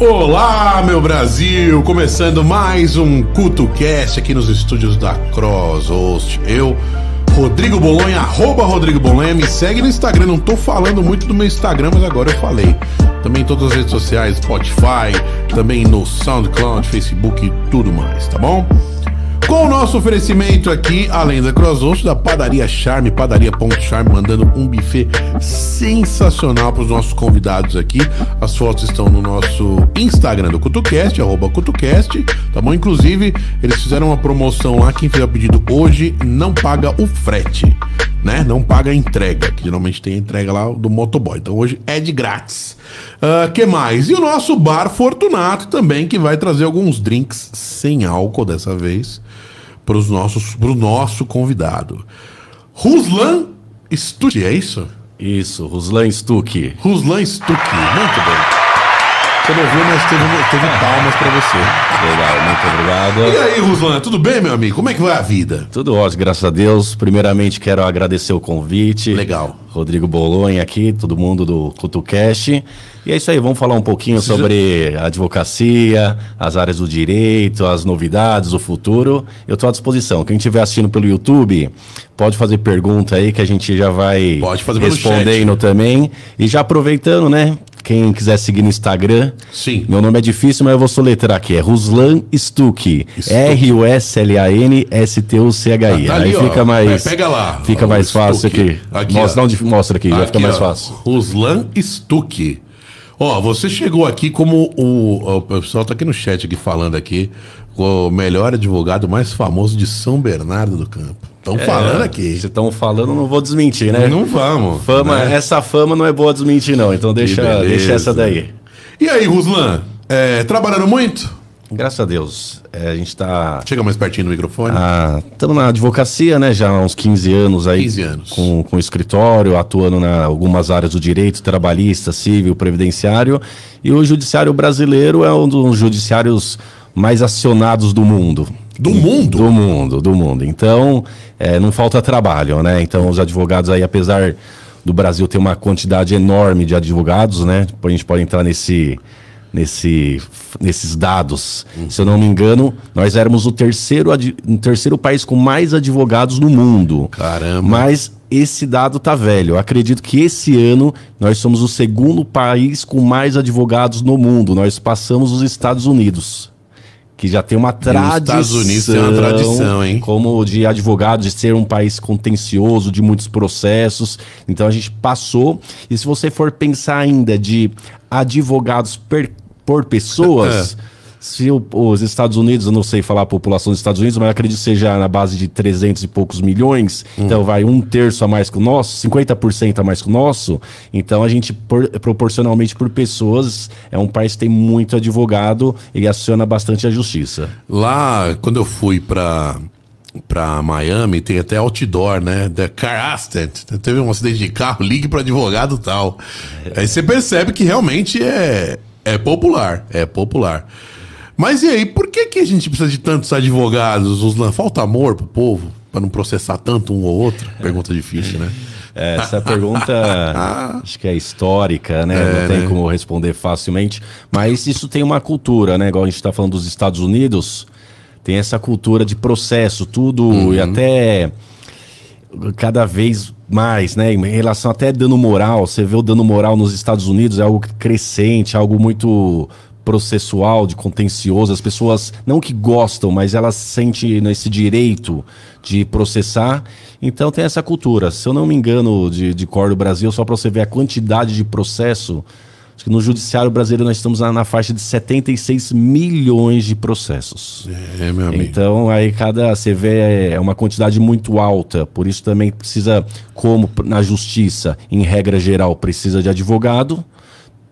Olá, meu Brasil! Começando mais um CultoCast aqui nos estúdios da Cross Host. Eu, Rodrigo Bolonha, arroba Rodrigo Bolonha, me segue no Instagram. Não tô falando muito do meu Instagram, mas agora eu falei. Também em todas as redes sociais, Spotify, também no SoundCloud, Facebook e tudo mais, tá bom? Com o nosso oferecimento aqui, além da CrossHost, da Padaria Charme, padaria.charme, mandando um buffet sensacional para os nossos convidados aqui. As fotos estão no nosso Instagram do CutuCast, arroba CutuCast, tá bom? Inclusive, eles fizeram uma promoção lá, quem fizer o pedido hoje não paga o frete, né? Não paga a entrega, que geralmente tem a entrega lá do motoboy. Então hoje é de grátis. Uh, que mais? E o nosso Bar Fortunato também, que vai trazer alguns drinks sem álcool dessa vez para os nossos para o nosso convidado. Ruslan Stuck, é isso? Isso, Ruslan Stuck. Ruslan Stuck, muito bem. Você não viu, mas teve, teve palmas para você. Legal, muito obrigado. E aí, Ruslan, tudo bem, meu amigo? Como é que vai a vida? Tudo ótimo, graças a Deus. Primeiramente, quero agradecer o convite. Legal. Rodrigo Bolonha aqui, todo mundo do CutuCast. E é isso aí, vamos falar um pouquinho sobre a advocacia, as áreas do direito, as novidades, o futuro. Eu estou à disposição. Quem estiver assistindo pelo YouTube, pode fazer pergunta aí que a gente já vai Pode fazer respondendo também. E já aproveitando, né? Quem quiser seguir no Instagram, Sim. meu nome é difícil, mas eu vou soletrar aqui. É Ruslan Stuck. Stuck. R-U-S-L-A-N-S-T-U-C-H-I. Ah, tá aí ali, ó. fica mais. É, pega lá. Fica Ó, mais o fácil Stuck. aqui. Aqui, mostra ó. mostra aqui, já fica Aqui, mais ó, fácil. Ruslan Stuck. Ó, você chegou aqui como o, o pessoal tá aqui no chat aqui falando aqui, o melhor advogado mais famoso de São Bernardo do Campo. Estão falando aqui. Se estão falando, não vou desmentir, né? Não vamos. Fama, né? Essa fama não é boa desmentir, não. Então deixa, deixa essa daí. E aí, Ruslan, é, trabalhando muito? Graças a Deus. é, a gente tá. Chega mais pertinho do microfone. Estamos na advocacia, né? Já há uns 15 anos aí. 15 anos. Com, com escritório, atuando em algumas áreas do direito, trabalhista, civil, previdenciário. E o judiciário brasileiro é um dos judiciários mais acionados do mundo. Do mundo? Do mundo, do mundo. Então, é, não falta trabalho, né? Então, os advogados aí, apesar do Brasil ter uma quantidade enorme de advogados, né? A gente pode entrar nesse, nesse, nesses dados. Se eu não me engano, nós éramos o terceiro, o terceiro país com mais advogados no mundo. Caramba. Mas esse dado tá velho. Eu acredito que esse ano nós somos o segundo país com mais advogados no mundo. Nós passamos os Estados Unidos. Que já tem uma tradição. Estados Unidos tem uma tradição, hein? Como de advogado, de ser um país contencioso, de muitos processos. Então a gente passou. E se você for pensar ainda de advogados per- por pessoas. Se o- os Estados Unidos, eu não sei falar a população dos Estados Unidos, mas eu acredito que seja na base de 300 e poucos milhões. Então vai um terço a mais que o nosso, 50% a mais que o nosso. Então a gente, por- proporcionalmente por pessoas, é um país que tem muito advogado e aciona bastante a justiça. Lá, quando eu fui pra, pra Miami, tem até outdoor, né? The car accident. Teve um acidente de carro, ligue pro advogado e tal. Aí você percebe que realmente é, é popular. É popular. Mas e aí, por que, que a gente precisa de tantos advogados? Falta amor pro povo? Pra não processar tanto um ou outro? Pergunta difícil, né? É, Essa pergunta acho que é histórica, né? É, Não tem né? como responder facilmente. Mas isso tem uma cultura, né? Igual a gente está falando dos Estados Unidos, tem essa cultura de processo, tudo Uhum. e até cada vez mais, né? Em relação até dano moral, você vê o dano moral nos Estados Unidos é algo crescente, algo muito processual, de contencioso. As pessoas não que gostam, mas elas sentem esse direito de processar. Então tem essa cultura. Se eu não me engano, de, de cor do Brasil, só para você ver a quantidade de processo, acho que no judiciário brasileiro nós estamos na, na faixa de 76 milhões de processos. É, meu amigo. Então, aí cada você vê é uma quantidade muito alta, por isso também precisa, como na justiça, em regra geral, precisa de advogado.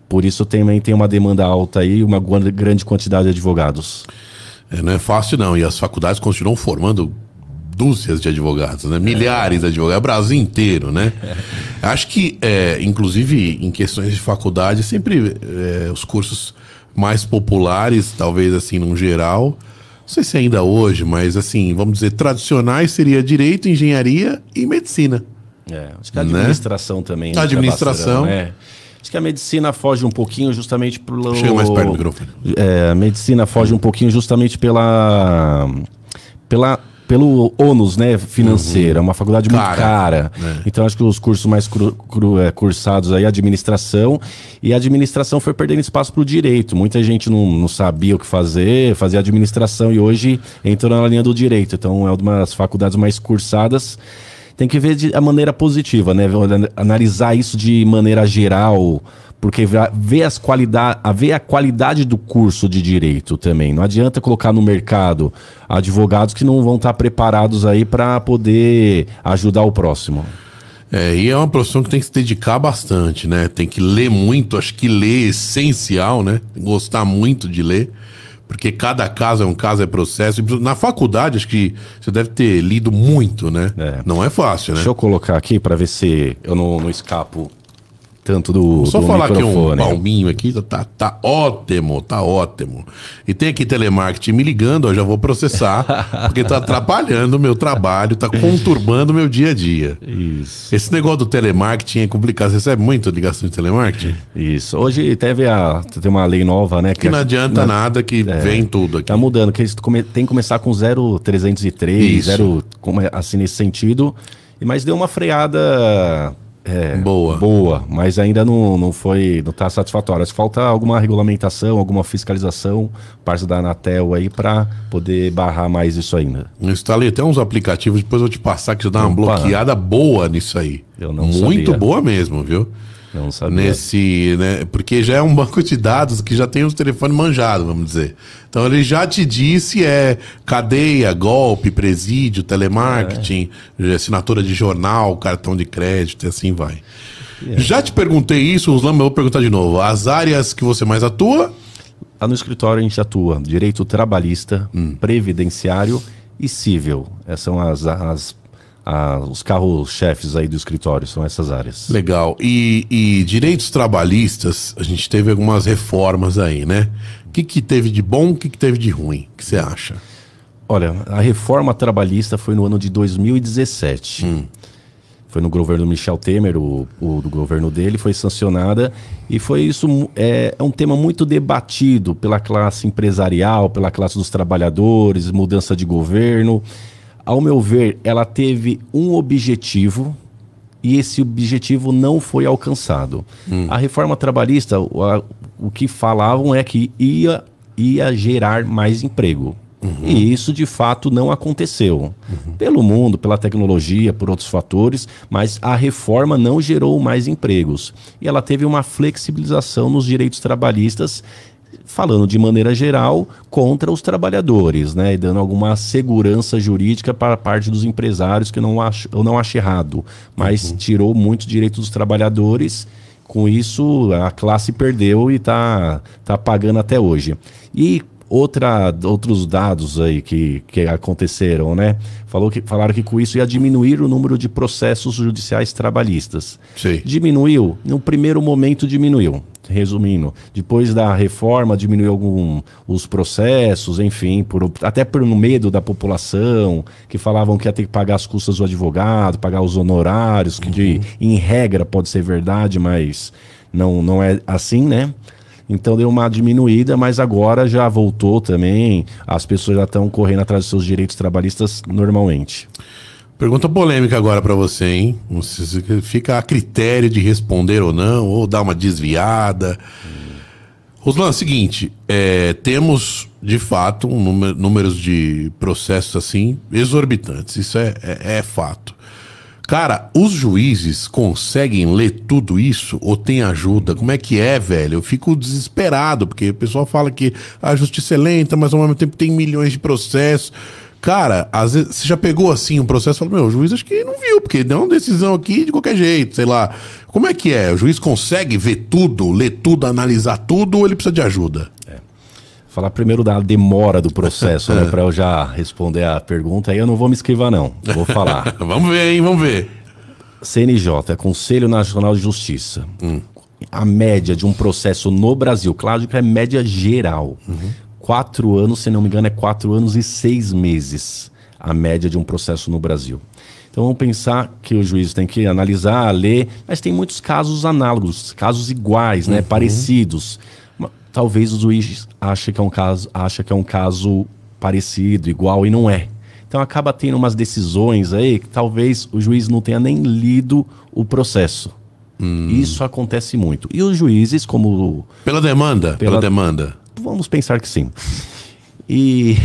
Por isso também tem uma demanda alta aí, uma grande quantidade de advogados. É, não é fácil, não. E as faculdades continuam formando dúzias de advogados, né? Milhares de advogados, Brasil inteiro, né? Acho que, é, inclusive, em questões de faculdade, sempre é, os cursos mais populares, talvez assim, num geral, não sei se ainda hoje, mas assim, vamos dizer, tradicionais seria direito, engenharia e medicina. É, acho que a Né? administração também. entra administração. bastante, Acho que a medicina foge um pouquinho justamente pelo. Chega mais perto do microfone. É, a medicina foge um pouquinho justamente pela. pela pelo ônus né, financeiro, é uma faculdade muito Cara, cara. né? Então acho que os cursos mais cru- cru- é, cursados aí, administração, e a administração foi perdendo espaço para o direito. Muita gente não, não sabia o que fazer, fazia administração e hoje entrou na linha do direito. Então é uma das faculdades mais cursadas. Tem que ver de a maneira positiva, né? Analisar isso de maneira geral, porque ver as qualidade, ver a qualidade do curso de direito também. Não adianta colocar no mercado advogados que não vão estar preparados aí para poder ajudar o próximo. É, e é uma profissão que tem que se dedicar bastante, né? Tem que ler muito, acho que ler é essencial, né? Gostar muito de ler, porque cada caso é um caso, é processo. Na faculdade, acho que você deve ter lido muito, né? É. Não é fácil, né? Deixa eu colocar aqui para ver se eu não, não escapo tanto do, Só do falar aqui um microfone. palminho aqui, tá, tá ótimo, tá ótimo. E tem aqui telemarketing me ligando, eu já vou processar, porque tá atrapalhando o meu trabalho, tá conturbando o meu dia a dia. Isso. Esse negócio do telemarketing é complicado. Você recebe muito ligação de telemarketing? Isso. Hoje teve a, tem uma lei nova, né? Que não adianta nada que É. vem tudo aqui. Tá mudando, que eles come- tem que começar com 0,303, Isso. 0, como é, assim nesse sentido. Mas deu uma freada é, Boa. boa, mas ainda não, não foi, não tá satisfatório. Falta alguma regulamentação, alguma fiscalização, parte da Anatel aí para poder barrar mais isso ainda. Instalei até uns aplicativos, depois eu vou te passar que você dá uma Opa. bloqueada boa nisso aí. Eu não Muito sabia. boa mesmo, viu? Não sabia. Nesse, né? Porque já é um banco de dados que já tem os telefones manjados, vamos dizer. Então ele já te disse é cadeia, golpe, presídio, telemarketing, assinatura de jornal, cartão de crédito e assim vai. Já te perguntei isso, Oslan, mas eu vou perguntar de novo. As áreas que você mais atua? Lá no escritório a gente atua direito trabalhista, Hum. previdenciário e civil. Essas são as, as- a- os carros-chefes aí do escritório, são essas áreas. Legal. E, e direitos trabalhistas, a gente teve algumas reformas aí, né? O que, que teve de bom, o que, que teve de ruim? O que você acha? Olha, a reforma trabalhista foi no ano de 2017. Hum. Foi no governo Michel Temer, o, o do governo dele, foi sancionada e foi isso é, é um tema muito debatido pela classe empresarial, pela classe dos trabalhadores, mudança de governo. Ao meu ver, ela teve um objetivo e esse objetivo não foi alcançado. A reforma trabalhista, o, a- o que falavam é que ia, ia gerar mais emprego. E isso de fato não aconteceu. Pelo mundo, pela tecnologia, por outros fatores, mas a reforma não gerou mais empregos. E ela teve uma flexibilização nos direitos trabalhistas falando de maneira geral contra os trabalhadores, né, e dando alguma segurança jurídica para a parte dos empresários que eu não acho, eu não acho errado, mas tirou muito direito dos trabalhadores. Com isso, a classe perdeu e está tá pagando até hoje. E outra, outros dados aí que, que aconteceram, né? Falou que, falaram que com isso ia diminuir o número de processos judiciais trabalhistas. Sei. Diminuiu? No primeiro momento diminuiu. Resumindo, depois da reforma diminuiu algum, os processos, enfim, por, até por medo da população, que falavam que ia ter que pagar as custas do advogado, pagar os honorários, que de, em regra pode ser verdade, mas não, não é assim, né? Então deu uma diminuída, mas agora já voltou também. As pessoas já estão correndo atrás dos seus direitos trabalhistas normalmente. Pergunta polêmica agora pra você, hein? Se Fica a critério de responder ou não, ou dar uma desviada. Roslan, seguinte, é, temos de fato um número, números de processos assim exorbitantes. Isso é, é, é fato. Cara, os juízes conseguem ler tudo isso ou tem ajuda? Como é que é, velho? Eu fico desesperado, porque o pessoal fala que a justiça é lenta, mas ao mesmo tempo tem milhões de processos. Cara, às vezes você já pegou assim um processo e falou: Meu, o juiz acho que não viu, porque deu uma decisão aqui de qualquer jeito, sei lá. Como é que é? O juiz consegue ver tudo, ler tudo, analisar tudo ou ele precisa de ajuda? Falar primeiro da demora do processo, né? Para eu já responder a pergunta. Aí eu não vou me esquivar, não. Vou falar. Vamos ver, hein? Vamos ver. CNJ, Conselho Nacional de Justiça. A média de um processo no Brasil, claro que é média geral. Quatro anos, se não me engano, é quatro anos e seis meses. a média de um processo no Brasil. Então vamos pensar que o juiz tem que analisar, ler, mas tem muitos casos análogos, casos iguais, né, parecidos. Talvez o juiz ache que é um caso, acha que é um caso parecido, igual e não é. Então acaba tendo umas decisões aí que talvez o juiz não tenha nem lido o processo. Isso acontece muito. E os juízes, como Pela demanda? Pela, Pela- demanda. Vamos pensar que sim. E,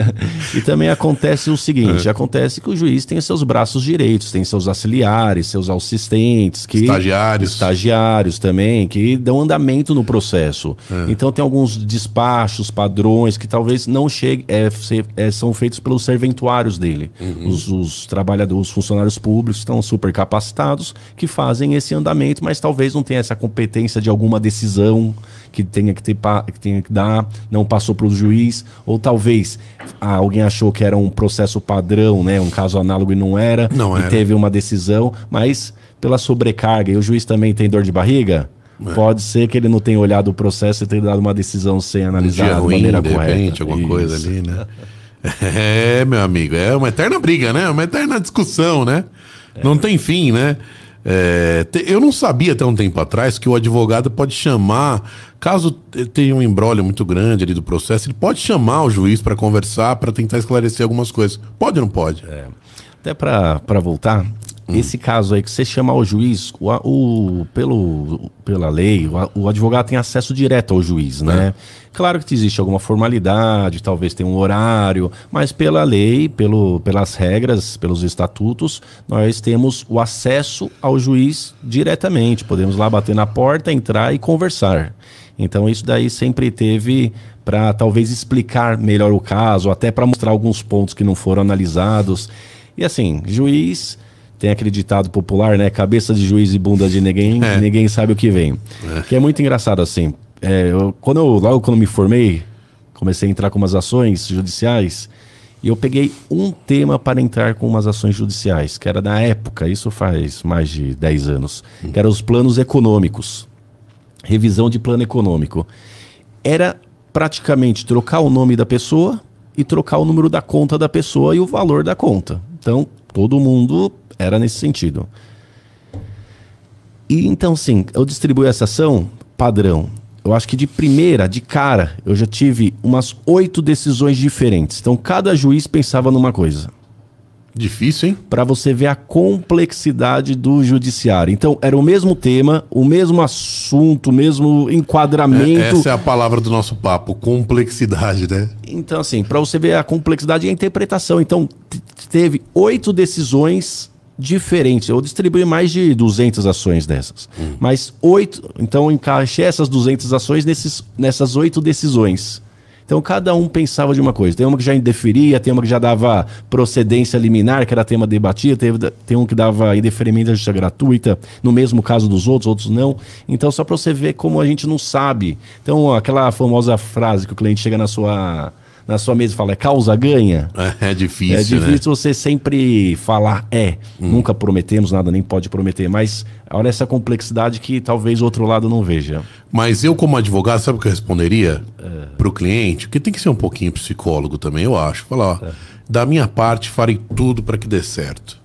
e também acontece o seguinte: É. acontece que o juiz tem seus braços direitos, tem seus auxiliares, seus assistentes, que Estagiários. estagiários também, que dão andamento no processo. É. Então tem alguns despachos, padrões que talvez não cheguem, é, é, são feitos pelos serventuários dele. Uhum. Os, os trabalhadores, os funcionários públicos estão super capacitados que fazem esse andamento, mas talvez não tenha essa competência de alguma decisão que tenha que, ter, que tenha que dar, não passou para o juiz, ou talvez ah, alguém achou que era um processo padrão, né, um caso análogo e não era, Não e era. teve uma decisão, mas pela sobrecarga, e o juiz também tem dor de barriga, É. pode ser que ele não tenha olhado o processo e tenha dado uma decisão sem Um analisar dia de maneira de correta. repente, alguma coisa Isso. ali, né? É, meu amigo, é uma eterna briga, né? Uma eterna discussão, né? Não tem fim, né? É, eu não sabia até um tempo atrás que o advogado pode chamar, caso te- tenha um embrólio muito grande ali do processo, ele pode chamar o juiz para conversar, para tentar esclarecer algumas coisas. Pode ou não pode? Até para voltar, Hum. esse caso aí que você chama o juiz, o, o- pelo, pela lei, o, o advogado tem acesso direto ao juiz, né? Claro que existe alguma formalidade, talvez tenha um horário, mas pela lei, pelo, pelas regras, pelos estatutos, nós temos o acesso ao juiz diretamente. Podemos lá bater na porta, entrar e conversar. Então isso daí sempre teve para talvez explicar melhor o caso, até para mostrar alguns pontos que não foram analisados. E assim, juiz tem aquele ditado popular, né? Cabeça de juiz e bunda de ninguém, É. ninguém sabe o que vem. Que é muito engraçado assim. É, eu- quando eu, logo quando me formei, comecei a entrar com umas ações judiciais e eu peguei um tema para entrar com umas ações judiciais, que era na época, isso faz mais de 10 anos, que eram os planos econômicos revisão de plano econômico. Era praticamente trocar o nome da pessoa e trocar o número da conta da pessoa e o valor da conta. Então, todo mundo era nesse sentido. E então, sim, eu distribuí essa ação padrão. Eu acho que de primeira, de cara, eu já tive umas oito decisões diferentes. Então, cada juiz pensava numa coisa Difícil, hein? para você ver a complexidade do judiciário. Então, era o mesmo tema, o mesmo assunto, o mesmo enquadramento. Essa é a palavra do nosso papo, complexidade, né? Então, assim, para você ver a complexidade e a interpretação. Então, teve oito decisões diferentes. Eu distribuí mais de 200 ações dessas. Mas oito. Então, encaixei essas 200 ações nesses, nessas oito decisões. Então, cada um pensava de uma coisa. Tem uma que já indeferia, tem uma que já dava procedência liminar, que era tema debatido, teve, tem um que dava indeferimento da justiça gratuita, no mesmo caso dos outros, outros não. Então, só para você ver como a gente não sabe. Então, aquela famosa frase que o cliente chega na sua, na sua mesa e fala, é causa ganha? É, difícil, É difícil né? você sempre falar é. Nunca prometemos nada, nem pode prometer. Mas olha essa complexidade que talvez o outro lado não veja. Mas eu, como advogado, sabe o que eu responderia É. pro cliente? Porque tem que ser um pouquinho psicólogo também, eu acho. Falar, ó, É. da minha parte, farei tudo para que dê certo.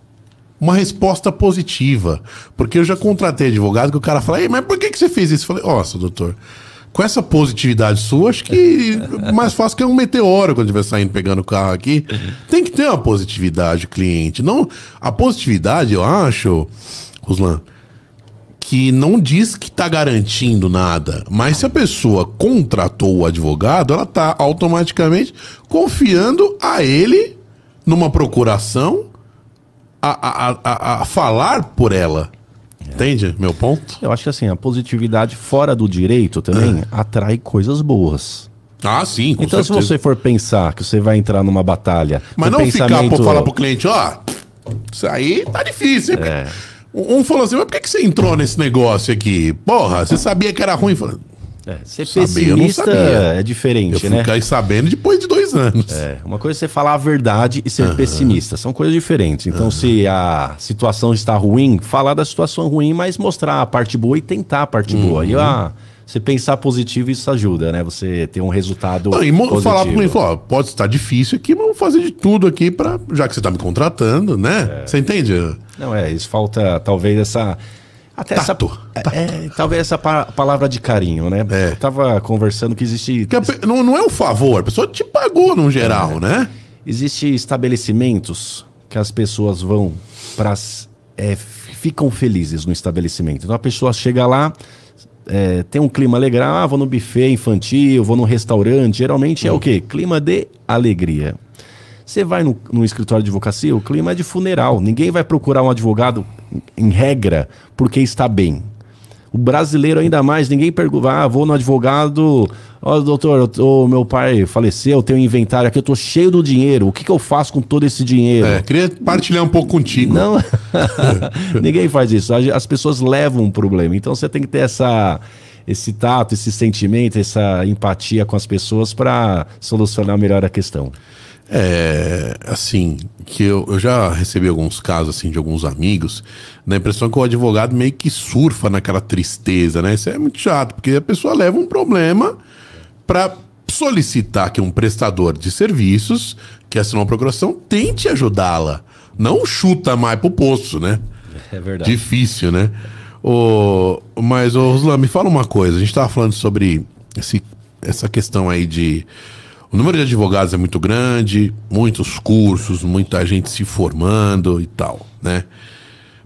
Uma resposta positiva. Porque eu já contratei advogado que o cara fala, Ei, mas por que, que você fez isso? Eu falei, nossa, doutor, com essa positividade sua, acho que mais fácil que é um meteoro quando estiver saindo pegando o carro aqui. Tem que ter uma positividade, cliente. Não, a positividade, eu acho, Ruslan, que não diz que está garantindo nada, mas se a pessoa contratou o advogado, ela está automaticamente confiando a ele numa procuração a, a, a- a, a falar por ela. Entende meu ponto? Eu acho que assim, a positividade fora do direito também atrai coisas boas. Ah, sim, com então, se certeza. você for pensar que você vai entrar numa batalha. Mas não ficar pensamento- pra falar pro cliente, ó, isso aí tá difícil? É. Um falou assim, mas por que, que você entrou nesse negócio aqui? Porra, você sabia que era ruim? É, ser Saber, eu não pessimista sabia. é Eu diferente, fui né? ficar sabendo depois de dois anos. É, uma coisa é você falar a verdade e ser pessimista. São coisas diferentes. Então, se a situação está ruim, falar da situação ruim, mas mostrar a parte boa e tentar a parte boa. E ah, você pensar positivo, isso ajuda, né? Você ter um resultado. Não, e positivo. falar pro cliente, ó, pode estar difícil aqui, mas vamos fazer de tudo aqui para já que você tá me contratando, né? É. Você entende? Não, é, isso falta talvez essa. Até Tato. essa. É, talvez essa pa- palavra de carinho, né? É. Eu tava conversando que existe. Pe- não, não é um favor, a pessoa te pagou no É. geral, né? Existe estabelecimentos que as pessoas vão para ficam felizes no estabelecimento. Então a pessoa chega lá, é, tem um clima legal, ah, vou no buffet infantil, vou no restaurante. Geralmente é o quê? Clima de alegria. Você vai no, no escritório de advocacia, o clima é de funeral. Ninguém vai procurar um advogado, em regra, porque está bem. O brasileiro ainda mais, ninguém pergunta, ah, vou no advogado, ó, doutor, o meu pai faleceu, tenho um inventário aqui, eu tô cheio do dinheiro, o que, que eu faço com todo esse dinheiro? É, queria partilhar um pouco contigo. Não, ninguém faz isso. As pessoas levam um problema. Então você tem que ter essa, esse tato, esse sentimento, essa empatia com as pessoas para solucionar melhor a questão. É, assim, que eu, eu já recebi alguns casos, assim, de alguns amigos, na impressão que o advogado meio que surfa naquela tristeza, né? Isso é muito chato, porque a pessoa leva um problema para solicitar que um prestador de serviços que assinou uma procuração tente ajudá-la. Não chuta mais pro poço, né? É verdade. Difícil, né? O, mas, ô, Ruslan, me fala uma coisa. A gente tava falando sobre esse, essa questão aí de. O número de advogados é muito grande, muitos cursos, muita gente se formando e tal, né?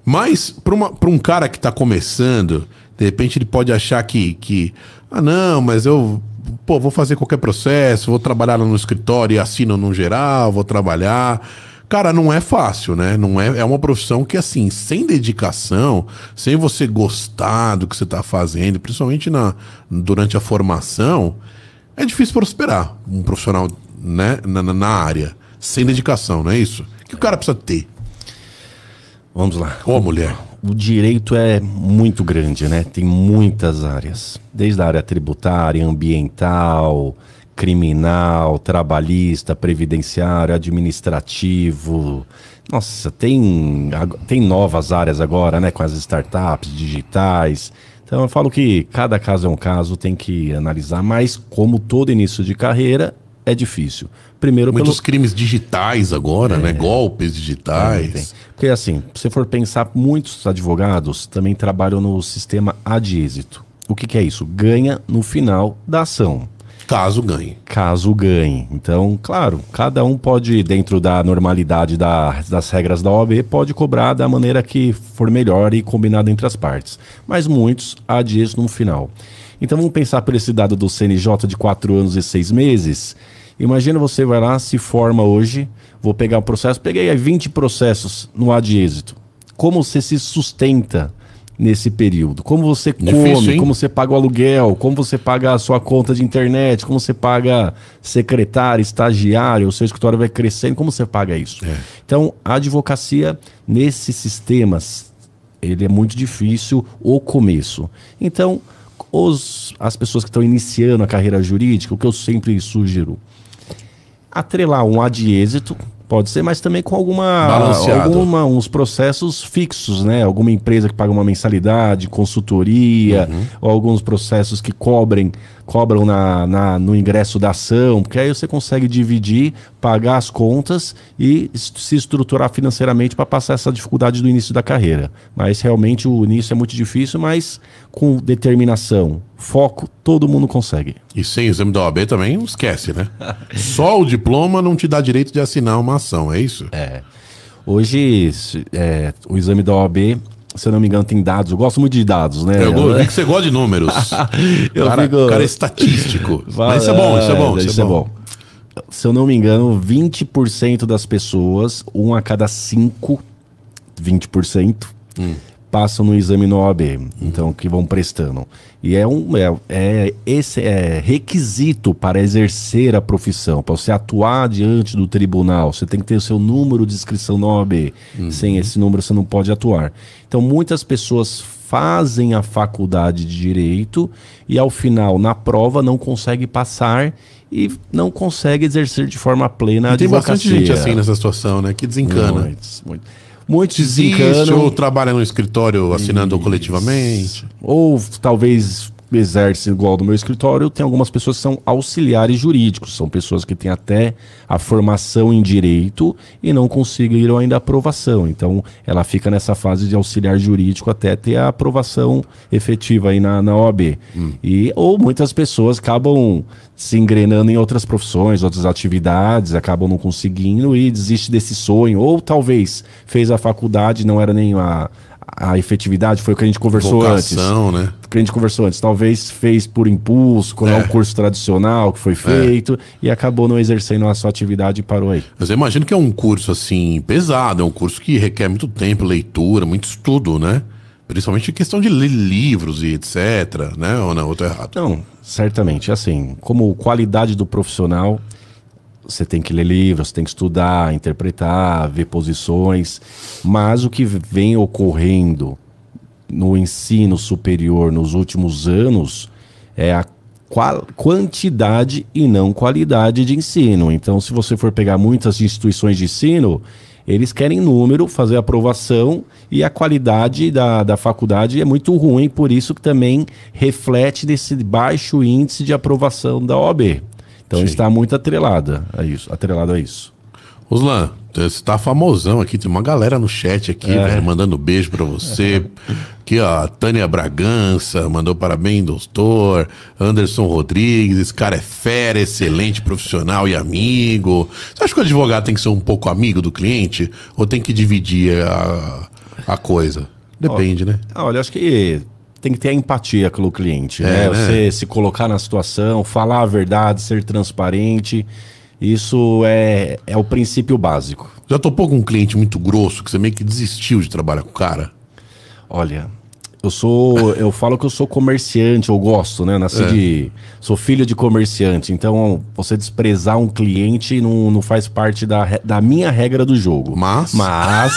Mas para um cara que está começando, de repente ele pode achar que, que. Ah, não, mas eu pô, vou fazer qualquer processo, vou trabalhar no escritório e assino no geral, vou trabalhar. Cara, não é fácil, né? Não é, é uma profissão que, assim, sem dedicação, sem você gostar do que você está fazendo, principalmente na, durante a formação, é difícil prosperar um profissional né, na, na- área, sem dedicação, não é isso? O que o cara precisa ter? Vamos lá. Ô, mulher. O direito é muito grande, né? Tem muitas áreas. Desde a área tributária, ambiental, criminal, trabalhista, previdenciário, administrativo. Nossa, tem, tem novas áreas agora, né? Com as startups digitais. Então eu falo que cada caso é um caso, tem que analisar, mas como todo início de carreira, é difícil. Primeiro pelo, Muitos crimes digitais agora, né? Golpes tem. digitais. Porque assim, se você for pensar, muitos advogados também trabalham no sistema ad êxito. O que, que é isso? Ganha no final da ação, Caso ganhe. caso ganhe. Então, claro, cada um pode, dentro da normalidade da- das regras da OAB, pode cobrar da maneira que for melhor e combinado entre as partes. Mas muitos ad êxito no final. Então vamos pensar por esse dado do CNJ de 4 anos e 6 meses. Imagina você vai lá, se forma hoje, vou pegar o processo, peguei aí 20 processos no ad êxito. Como você se sustenta nesse período? Como você Difícil, come? hein? Como você paga o aluguel? Como você paga a sua conta de internet? Como você paga secretário, estagiário? O seu escritório vai crescendo? Como você paga isso? É. Então, a advocacia, nesses sistemas, ele é muito difícil o começo. Então, os, as pessoas que estão iniciando a carreira jurídica, o que eu sempre sugiro, atrelar um ad êxito, pode ser, mas também com alguma, Balanceado. alguma uns processos fixos, né? Alguma empresa que paga uma mensalidade, consultoria, Uhum. ou alguns processos que cobrem, cobram na, na- no ingresso da ação, porque aí você consegue dividir, pagar as contas e se estruturar financeiramente para passar essa dificuldade do início da carreira. Mas realmente o início é muito difícil, mas com determinação, foco, todo mundo consegue. E sem exame da OAB também, esquece, né? Só o diploma não te dá direito de assinar uma ação, é isso? É. Hoje, é, o exame da OAB, se eu não me engano, tem dados. Eu gosto muito de dados, né? Eu vi que você gosta de números. Eu cara, fico- cara é estatístico. Fala- Mas isso é bom, isso é bom, isso é bom. Se eu não me engano, 20% das pessoas, um a cada cinco, 20%, passam no exame no OAB. Então, que vão prestando. E é um é, é, esse é requisito para exercer a profissão, para você atuar diante do tribunal. Você tem que ter o seu número de inscrição no OAB. Sem esse número, você não pode atuar. Então, muitas pessoas fazem a faculdade de direito e ao final na prova não consegue passar e não consegue exercer de forma plena a E tem advocacia. bastante gente assim nessa situação, né? Que desencana. Muitos, muitos. Muitos desencanam ou trabalha no escritório assinando coletivamente. ou talvez exercem igual do meu escritório, tem algumas pessoas que são auxiliares jurídicos, são pessoas que têm até a formação em direito e não conseguiram ainda a aprovação. Então, ela fica nessa fase de auxiliar jurídico até ter a aprovação efetiva aí na, na OAB. Hum. E, ou muitas pessoas acabam se engrenando em outras profissões, outras atividades, acabam não conseguindo e desiste desse sonho, ou talvez fez a faculdade, não era nem a, a efetividade, foi o que a gente conversou Vocação, antes. né? O que a gente conversou antes. Talvez fez por impulso, quando é, é um curso tradicional que foi é. feito, é. e acabou não exercendo a sua atividade e parou aí. Mas eu imagino que é um curso, assim, pesado, é um curso que requer muito tempo, leitura, muito estudo, né? Principalmente questão de ler livros e etc, né? Ou não, outro errado? Não, certamente. Assim, como qualidade do profissional, você tem que ler livros, tem que estudar, interpretar, ver posições, mas o que vem ocorrendo no ensino superior nos últimos anos é a quantidade e não qualidade de ensino. Então, se você for pegar muitas instituições de ensino, eles querem número, fazer aprovação e a qualidade da, da faculdade é muito ruim, por isso que também reflete nesse baixo índice de aprovação da OAB. Então Sim. está muito atrelada a isso, atrelado a isso. Oslan, você tá famosão aqui, tem uma galera no chat aqui, é. velho, mandando beijo para você. Aqui, ó, Tânia Bragança, mandou parabéns, doutor. Anderson Rodrigues, esse cara é fera, excelente profissional e amigo. Você acha que o advogado tem que ser um pouco amigo do cliente? Ou tem que dividir a, a coisa? Depende, né? Olha, acho que tem que ter a empatia pelo cliente, é, né? né? Você se colocar na situação, falar a verdade, ser transparente. Isso é, é o princípio básico. Já topou com um cliente muito grosso que você meio que desistiu de trabalhar com o cara? Olha, eu sou. Eu falo que eu sou comerciante, eu gosto, né? Nasci é. de. Sou filho de comerciante. Então, você desprezar um cliente não, não faz parte da, da minha regra do jogo. Mas. Mas.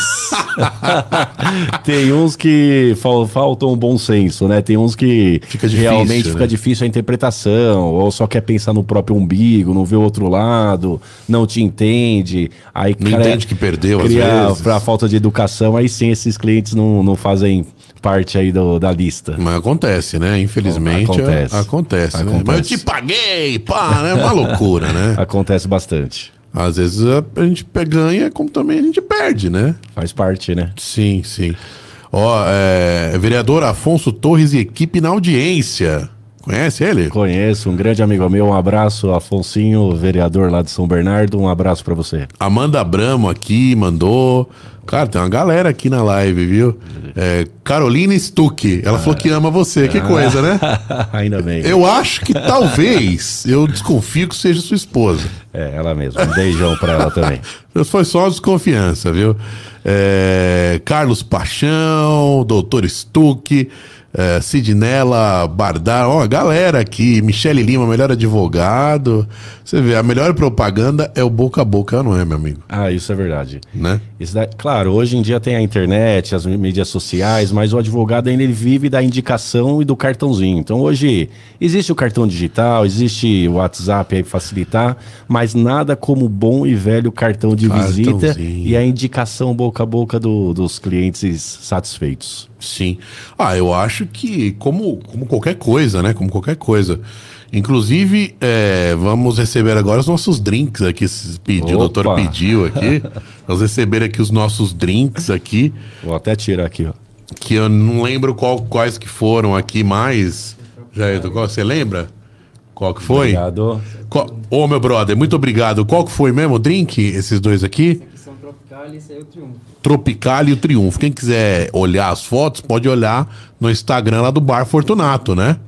tem uns que fal, faltam um bom senso, né? Tem uns que fica difícil, realmente né? fica difícil a interpretação, ou só quer pensar no próprio umbigo, não vê o outro lado, não te entende. Aí, não cara, entende que perdeu, cria, às vezes. Pra falta de educação, aí sim esses clientes não, não fazem parte aí do, da lista. Mas acontece, né? Infelizmente. Acontece. Acontece, acontece. Né? Mas eu te paguei, pá, né? É uma loucura, né? Acontece bastante. Às vezes a, a gente ganha, como também a gente perde, né? Faz parte, né? Sim, sim. Ó, é, vereador Afonso Torres e equipe na audiência. Conhece ele? Conheço, um grande amigo meu. Um abraço, Afonsinho, vereador lá de São Bernardo. Um abraço para você. Amanda Bramo aqui mandou. Cara, tem uma galera aqui na live, viu? É, Carolina Stuck. Ela ah, falou que ama você. Que ah, coisa, né? Ainda bem. Eu acho que talvez, eu desconfio que seja sua esposa. É, ela mesma. Um beijão pra ela também. Foi só desconfiança, viu? É, Carlos Paixão, Doutor Stuck é, Sidnela Bardar, ó, galera aqui, Michele Lima, melhor advogado. Você vê, a melhor propaganda é o boca a boca, não é, meu amigo? Ah, isso é verdade. Né? Isso daí, claro, hoje em dia tem a internet, as mídias sociais, mas o advogado ainda ele vive da indicação e do cartãozinho. Então hoje existe o cartão digital, existe o WhatsApp aí facilitar, mas nada como bom e velho cartão de visita e a indicação boca a boca do, dos clientes satisfeitos. Sim. Ah, eu acho que, como, como qualquer coisa, né? Como qualquer coisa. Inclusive, é, vamos receber agora os nossos drinks aqui. Pediu, o doutor pediu aqui. vamos receber aqui os nossos drinks aqui. Vou até tirar aqui, ó. Que eu não lembro qual, quais que foram aqui mais. Já, você lembra? Qual que foi? Obrigado. Ô, oh, meu brother, muito obrigado. Qual que foi mesmo o drink? Esses dois aqui? Tropical e esse aí é o Triunfo. Tropical e o Triunfo. Quem quiser olhar as fotos, pode olhar no Instagram lá do Bar Fortunato, né?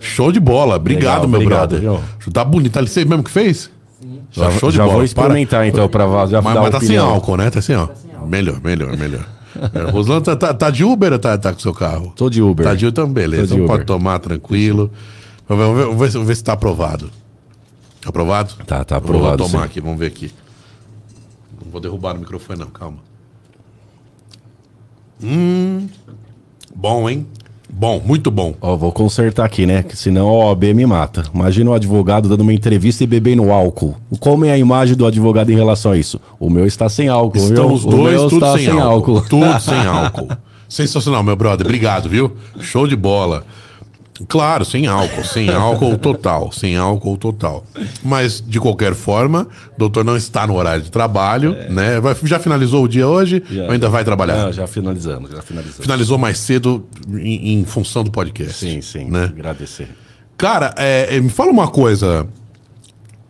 Show de bola. Obrigado, Legal, meu obrigado, brother. João. Tá bonito. Tá você mesmo que fez? Sim. Já, show de já bola. vou experimentar para... então pra já Mas, mas tá sem álcool, né? Tá sem álcool. Tá sem álcool. Melhor, melhor, melhor. é, Roslan, tá, tá, tá, de Uber ou tá, tá com seu carro? Tô de Uber. Tá de Uber, então beleza. Então pode tomar tranquilo. Vamos ver, vamos ver, vamos ver se tá aprovado. Aprovado? Tá, tá aprovado. Vou tomar sim. aqui, vamos ver aqui. Não vou derrubar o microfone, não, calma. Hum. Bom, hein? Bom, muito bom. Ó, vou consertar aqui, né? Que senão a OAB me mata. Imagina o advogado dando uma entrevista e bebendo álcool. Como é a imagem do advogado em relação a isso? O meu está sem álcool. Estão os dois, tudo sem, sem álcool. álcool. Tudo sem álcool. Sensacional, meu brother. Obrigado, viu? Show de bola. Claro, sem álcool, sem álcool total, sem álcool total. Mas, de qualquer forma, o doutor não está no horário de trabalho, né? Vai- já finalizou o dia hoje Já, ou ainda já. vai trabalhar? Não, já finalizando, já finalizando. Finalizou mais cedo em, em função do podcast. Sim, sim. Né? Agradecer. Cara, é, é, me fala uma coisa.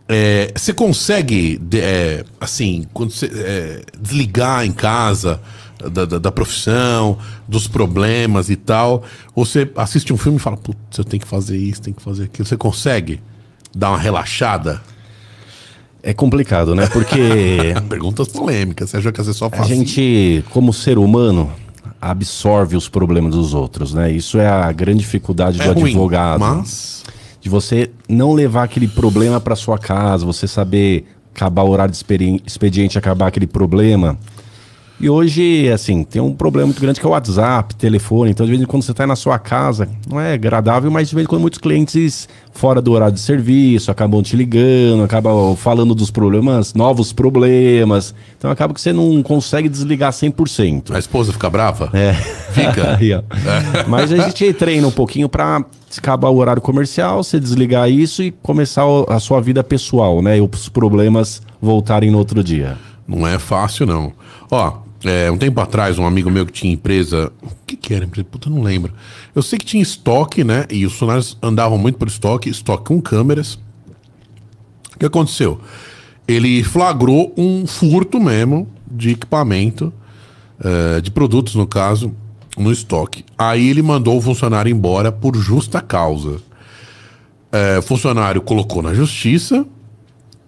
É, você consegue, de- é, assim, quando você, é, desligar em casa da, da- da profissão, dos problemas e tal? Ou você assiste um filme e fala, putz, eu tenho que fazer isso, tenho que fazer aquilo. Você consegue dar uma relaxada? É complicado, né? Porque Perguntas polêmicas. Você achou que ser só a fácil? gente, como ser humano, absorve os problemas dos outros, né? Isso é a grande dificuldade do é ruim, advogado. mas... De você não levar aquele problema para sua casa, você saber acabar o horário de expediente, acabar aquele problema. E hoje, assim, tem um problema muito grande que é o WhatsApp, telefone. Então, de vez em quando você está na sua casa, não é agradável, mas de vez em quando muitos clientes fora do horário de serviço acabam te ligando, acabam falando dos problemas, novos problemas. Então, acaba que você não consegue desligar 100%. A esposa fica brava? É. Fica. Aí, ó. Mas a gente treina um pouquinho pra acabar o horário comercial, você desligar isso e começar a sua vida pessoal, né? E os problemas voltarem no outro dia. Não é fácil, não. Ó, é, um tempo atrás, um amigo meu que tinha empresa. O que, que era empresa? Puta, não lembro. Eu sei que tinha estoque, né? E os funcionários andavam muito por estoque, estoque com câmeras. O que aconteceu? Ele flagrou um furto mesmo de equipamento, eh, de produtos, no caso, no estoque. Aí ele mandou o funcionário embora por justa causa. Eh, o funcionário colocou na justiça,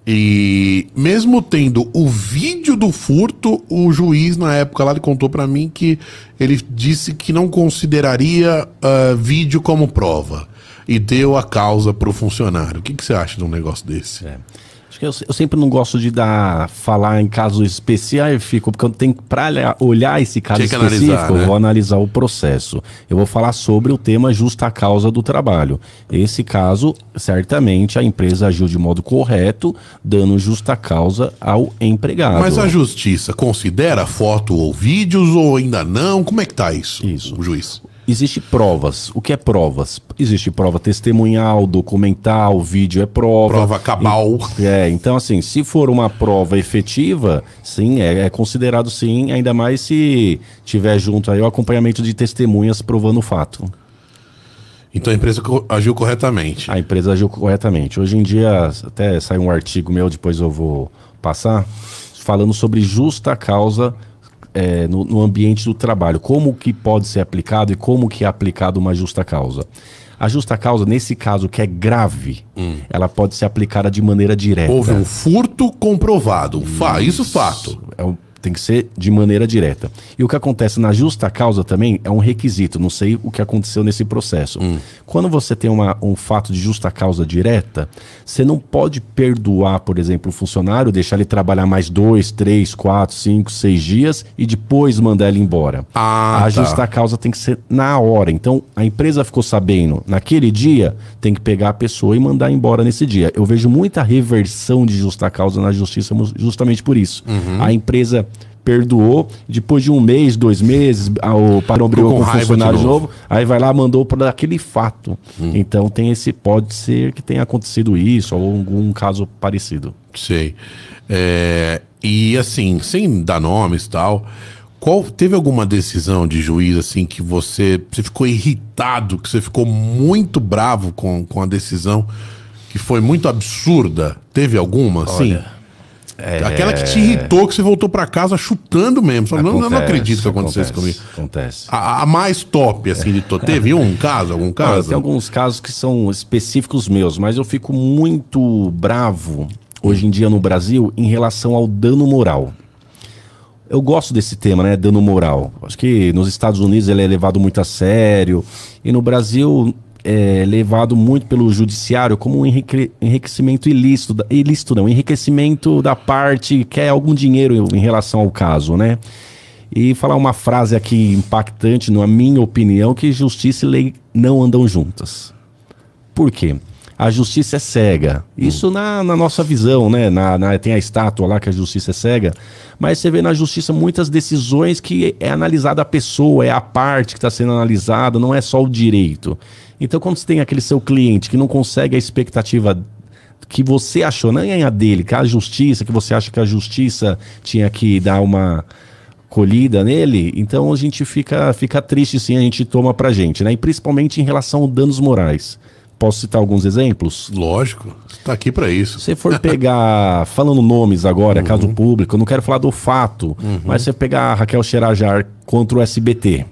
e mesmo tendo o vídeo do furto, o juiz na época lá ele contou pra mim que ele disse que não consideraria ah, vídeo como prova e deu a causa pro funcionário. O que, que você acha de um negócio desse? É. Acho que eu, eu sempre não gosto de dar, falar em casos específicos, porque eu tenho que, pra olhar- esse caso específico, analisar, né? eu vou analisar o processo. Eu vou falar sobre o tema justa causa do trabalho. Esse caso, certamente, a empresa agiu de modo correto, dando justa causa ao empregado. Mas a justiça considera foto ou vídeos ou ainda não? Como é que tá isso? Isso. O juiz. Existe provas. O que é provas? Existe prova testemunhal, documental, vídeo é prova. Prova cabal. É, então assim, se for uma prova efetiva, sim, é, é considerado sim, ainda mais se tiver junto aí o acompanhamento de testemunhas provando o fato. Então a empresa agiu corretamente. A empresa agiu corretamente. Hoje em dia, até sai um artigo meu, depois eu vou passar, falando sobre justa causa é, no, no ambiente do trabalho. Como que pode ser aplicado e como que é aplicado uma justa causa. A justa causa, nesse caso que é grave, ela pode ser aplicada de maneira direta. Houve um furto comprovado. Fa isso fato. É um- tem que ser de maneira direta. E o que acontece na justa causa também é um requisito. Não sei o que aconteceu nesse processo. Quando você tem uma- um fato de justa causa direta, você não pode perdoar, por exemplo, o funcionário, deixar ele trabalhar mais dois, três, quatro, cinco, seis dias e depois mandar ele embora. Ah, a tá. justa causa tem que ser na hora. Então, a empresa ficou sabendo, naquele dia, tem que pegar a pessoa e mandar embora nesse dia. Eu vejo muita reversão de justa causa na justiça justamente por isso. Uhum. A empresa perdoou, depois de um mês, dois meses, o patrão brigou com com o raiva funcionário de de novo. novo, aí vai lá, mandou para aquele fato. Hum. Então, tem esse, pode ser que tenha acontecido isso, ou algum caso parecido. Sei. É, e assim, sem dar nomes e tal, qual teve alguma decisão de juiz assim que você, você ficou irritado, que você ficou muito bravo com, com a decisão, que foi muito absurda? Teve alguma, assim? Aquela que te irritou, que você voltou pra casa chutando mesmo. Só, não, eu não acredito que acontecesse acontece, comigo. Acontece. A, a mais top, assim, de to... Teve um caso, algum caso? tem alguns casos que são específicos meus, mas eu fico muito bravo hoje em dia no Brasil em relação ao dano moral. Eu gosto desse tema, né? Dano moral. Acho que nos Estados Unidos ele é levado muito a sério e no Brasil é levado muito pelo judiciário como um enrique- enriquecimento ilícito, ilícito não, enriquecimento da parte que é algum dinheiro em relação ao caso, né? E falar uma frase aqui impactante, na minha opinião, que justiça e lei não andam juntas. Por quê? a justiça é cega. Isso na, na nossa visão, né? Na, na- tem a estátua lá que a justiça é cega. Mas você vê na justiça muitas decisões que é analisada a pessoa, é a parte que está sendo analisada, não é só o direito. Então, quando você tem aquele seu cliente que não consegue a expectativa que você achou, não é a dele, que a justiça, que você acha que a justiça tinha que dar uma colhida nele, então a gente fica, fica triste sim, a gente toma pra gente, né? E principalmente em relação a danos morais. Posso citar alguns exemplos? Lógico, você tá aqui pra isso. Se você for pegar, falando nomes agora, é caso público, eu não quero falar do fato, mas se você pegar a Raquel Xerajar contra o SBT,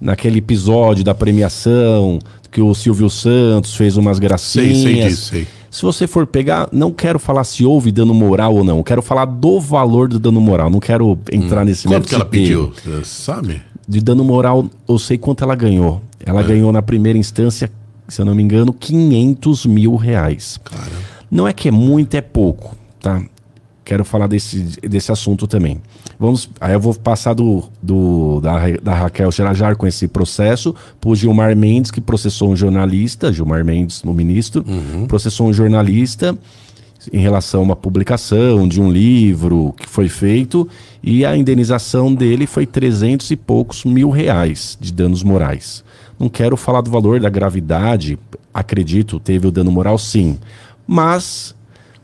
naquele episódio da premiação, que o Silvio Santos fez umas Sei, gracinhas. sei disso, sei. Se você for pegar, não quero falar se houve dano moral ou não, quero falar do valor do dano moral, não quero entrar nesse Quanto que ela pediu? Você sabe? De dano moral, eu sei quanto ela ganhou. Ela ganhou na primeira instância, se eu não me engano, 500 mil reais. Não é que é muito, é pouco, tá? Quero falar desse, desse assunto também. Vamos, aí eu vou passar do, do da, da Raquel Xerajar com esse processo para o Gilmar Mendes, que processou um jornalista, Gilmar Mendes, no ministro, processou um jornalista em relação a uma publicação de um livro que foi feito e a indenização dele foi 300 e poucos mil reais de danos morais. Não quero falar do valor da gravidade, acredito, teve o dano moral sim, mas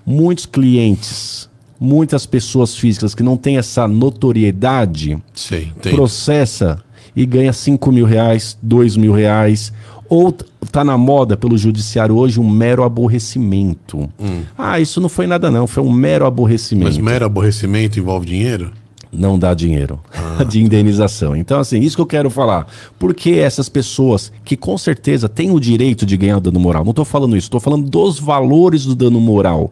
muitos clientes, muitas pessoas físicas que não têm essa notoriedade Sei, tem. processa e ganha 5 mil reais, 2 mil reais. Ou tá na moda pelo judiciário hoje um mero aborrecimento. Ah, isso não foi nada não, foi um mero aborrecimento. Mas mero aborrecimento envolve dinheiro? Não dá dinheiro Ah. de indenização. Então, assim, isso que eu quero falar. Porque essas pessoas que com certeza têm o direito de ganhar o dano moral, não estou falando isso, estou falando dos valores do dano moral.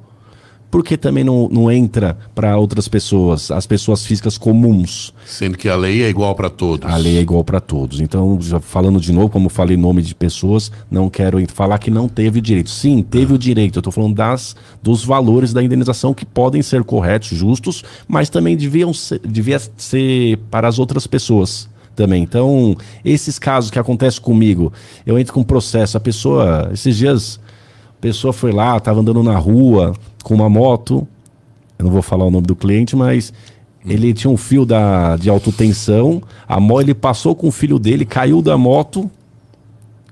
Por que também não, não entra para outras pessoas, as pessoas físicas comuns? Sendo que a lei é igual pra todos. A lei é igual para todos. Então, falando de novo, como eu falei nome de pessoas, não quero falar que não teve direito. Sim, teve o direito. Eu estou falando das, dos valores da indenização que podem ser corretos, justos, mas também deviam ser, devia ser para as outras pessoas também. Então, esses casos que acontecem comigo, eu entro com um processo, a pessoa, esses dias, pessoa foi lá, estava andando na rua com uma moto, eu não vou falar o nome do cliente, mas ele tinha um fio da, de alta tensão, a mo, ele passou com o filho dele, caiu da moto,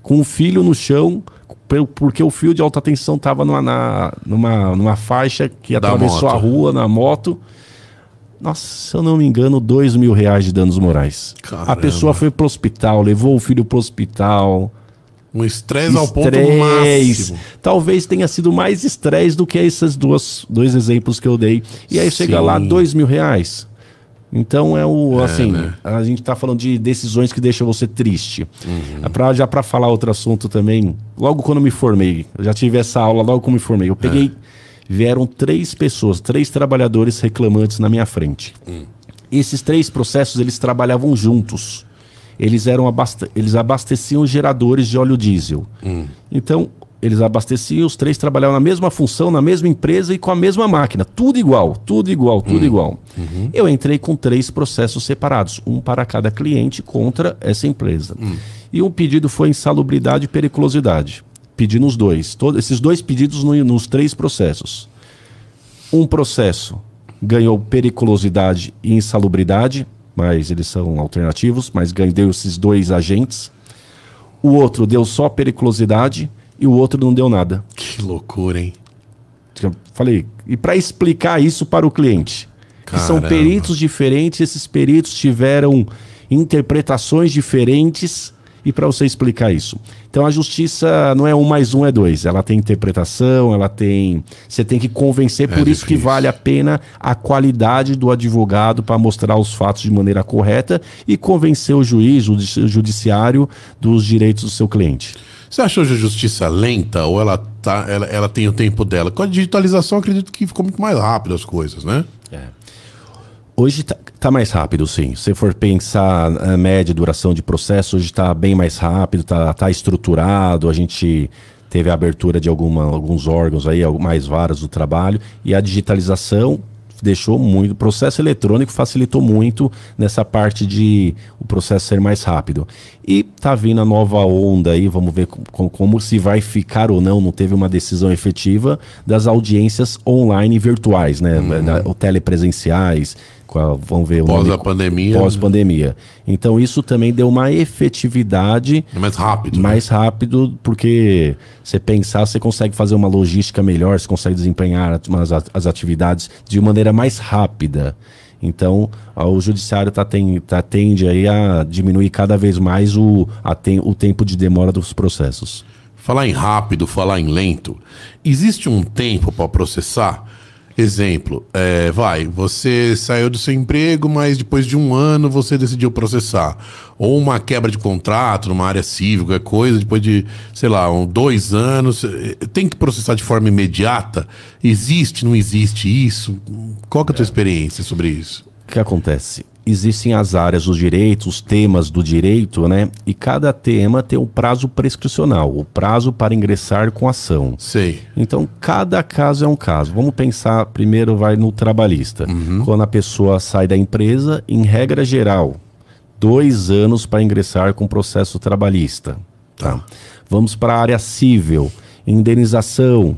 com o filho no chão, porque o fio de alta tensão estava numa, na- numa, numa faixa que atravessou a rua na moto. Nossa, se eu não me engano, dois mil reais de danos morais. A Caramba. pessoa foi pro hospital, levou o filho pro hospital. Um estresse ao ponto máximo. Talvez tenha sido mais estresse do que esses duas, dois exemplos que eu dei. E aí chega Sim. lá, dois mil reais. Então é o assim, né? a gente tá falando de decisões que deixam você triste. Uhum. Pra, já para falar outro assunto também, logo quando me formei, eu já tive essa aula logo quando me formei. Eu peguei, vieram três pessoas, três trabalhadores reclamantes na minha frente. Hum. Esses três processos eles trabalhavam juntos. Eles eram abaste eles abasteciam geradores de óleo diesel. Hum. Então eles abasteciam, os três trabalhavam na mesma função, na mesma empresa e com a mesma máquina. Tudo igual, tudo igual, tudo igual. Eu entrei com três processos separados, um para cada cliente contra essa empresa. E um pedido foi insalubridade e periculosidade. Pedi nos dois. Todos, esses dois pedidos no- nos três processos. Um processo ganhou periculosidade e insalubridade, mas eles são alternativos, mas ganhou deu esses dois agentes. O outro deu só periculosidade e o outro não deu nada. Que loucura, hein? Eu falei, e para explicar isso para o cliente, que são Caramba. peritos diferentes, esses peritos tiveram interpretações diferentes e para você explicar isso. Então a justiça não é um mais um é dois, ela tem interpretação, ela tem, você tem que convencer, por isso que difícil. vale a pena a qualidade do advogado para mostrar os fatos de maneira correta e convencer o juiz, o judici- o judiciário dos direitos do seu cliente. Você achou a justiça lenta ou ela, tá, ela, ela tem o tempo dela? Com a digitalização, acredito que ficou muito mais rápido as coisas, né? Hoje tá, tá mais rápido, sim. Se for pensar a média duração de processo, hoje está bem mais rápido, tá, tá estruturado. A gente teve a abertura de alguma, alguns órgãos aí, mais varas do trabalho. E a digitalização deixou muito. O processo eletrônico facilitou muito nessa parte de o processo ser mais rápido. E tá vindo a nova onda aí, vamos ver com, como se vai ficar ou não, não teve uma decisão efetiva das audiências online virtuais, né? Uhum. Ou telepresenciais. A, vamos ver pós a pandemia. Pós pandemia. Então isso também deu uma efetividade é mais rápido. Mais né? rápido, porque você pensar, você consegue fazer uma logística melhor, você consegue desempenhar as, as atividades de maneira mais rápida. Então, o judiciário tá, tem, tá, tende aí a diminuir cada vez mais o, a tem, o tempo de demora dos processos. Falar em rápido, falar em lento, existe um tempo para processar? Exemplo, é, vai, você saiu do seu emprego, mas depois de um ano você decidiu processar. Ou uma quebra de contrato numa área civil, qualquer coisa, depois de, sei lá, um, dois anos, eh, tem que processar de forma imediata? Existe, não existe isso? Qual que é a tua experiência sobre isso? O que acontece? existem as áreas dos direitos, os temas do direito, né? E cada tema tem um prazo prescricional, o prazo para ingressar com ação. Sei. Então, cada caso é um caso. Vamos pensar, primeiro vai no trabalhista. Uhum. Quando a pessoa sai da empresa, em regra geral, dois anos para ingressar com processo trabalhista. Tá. Vamos para a área civil, indenização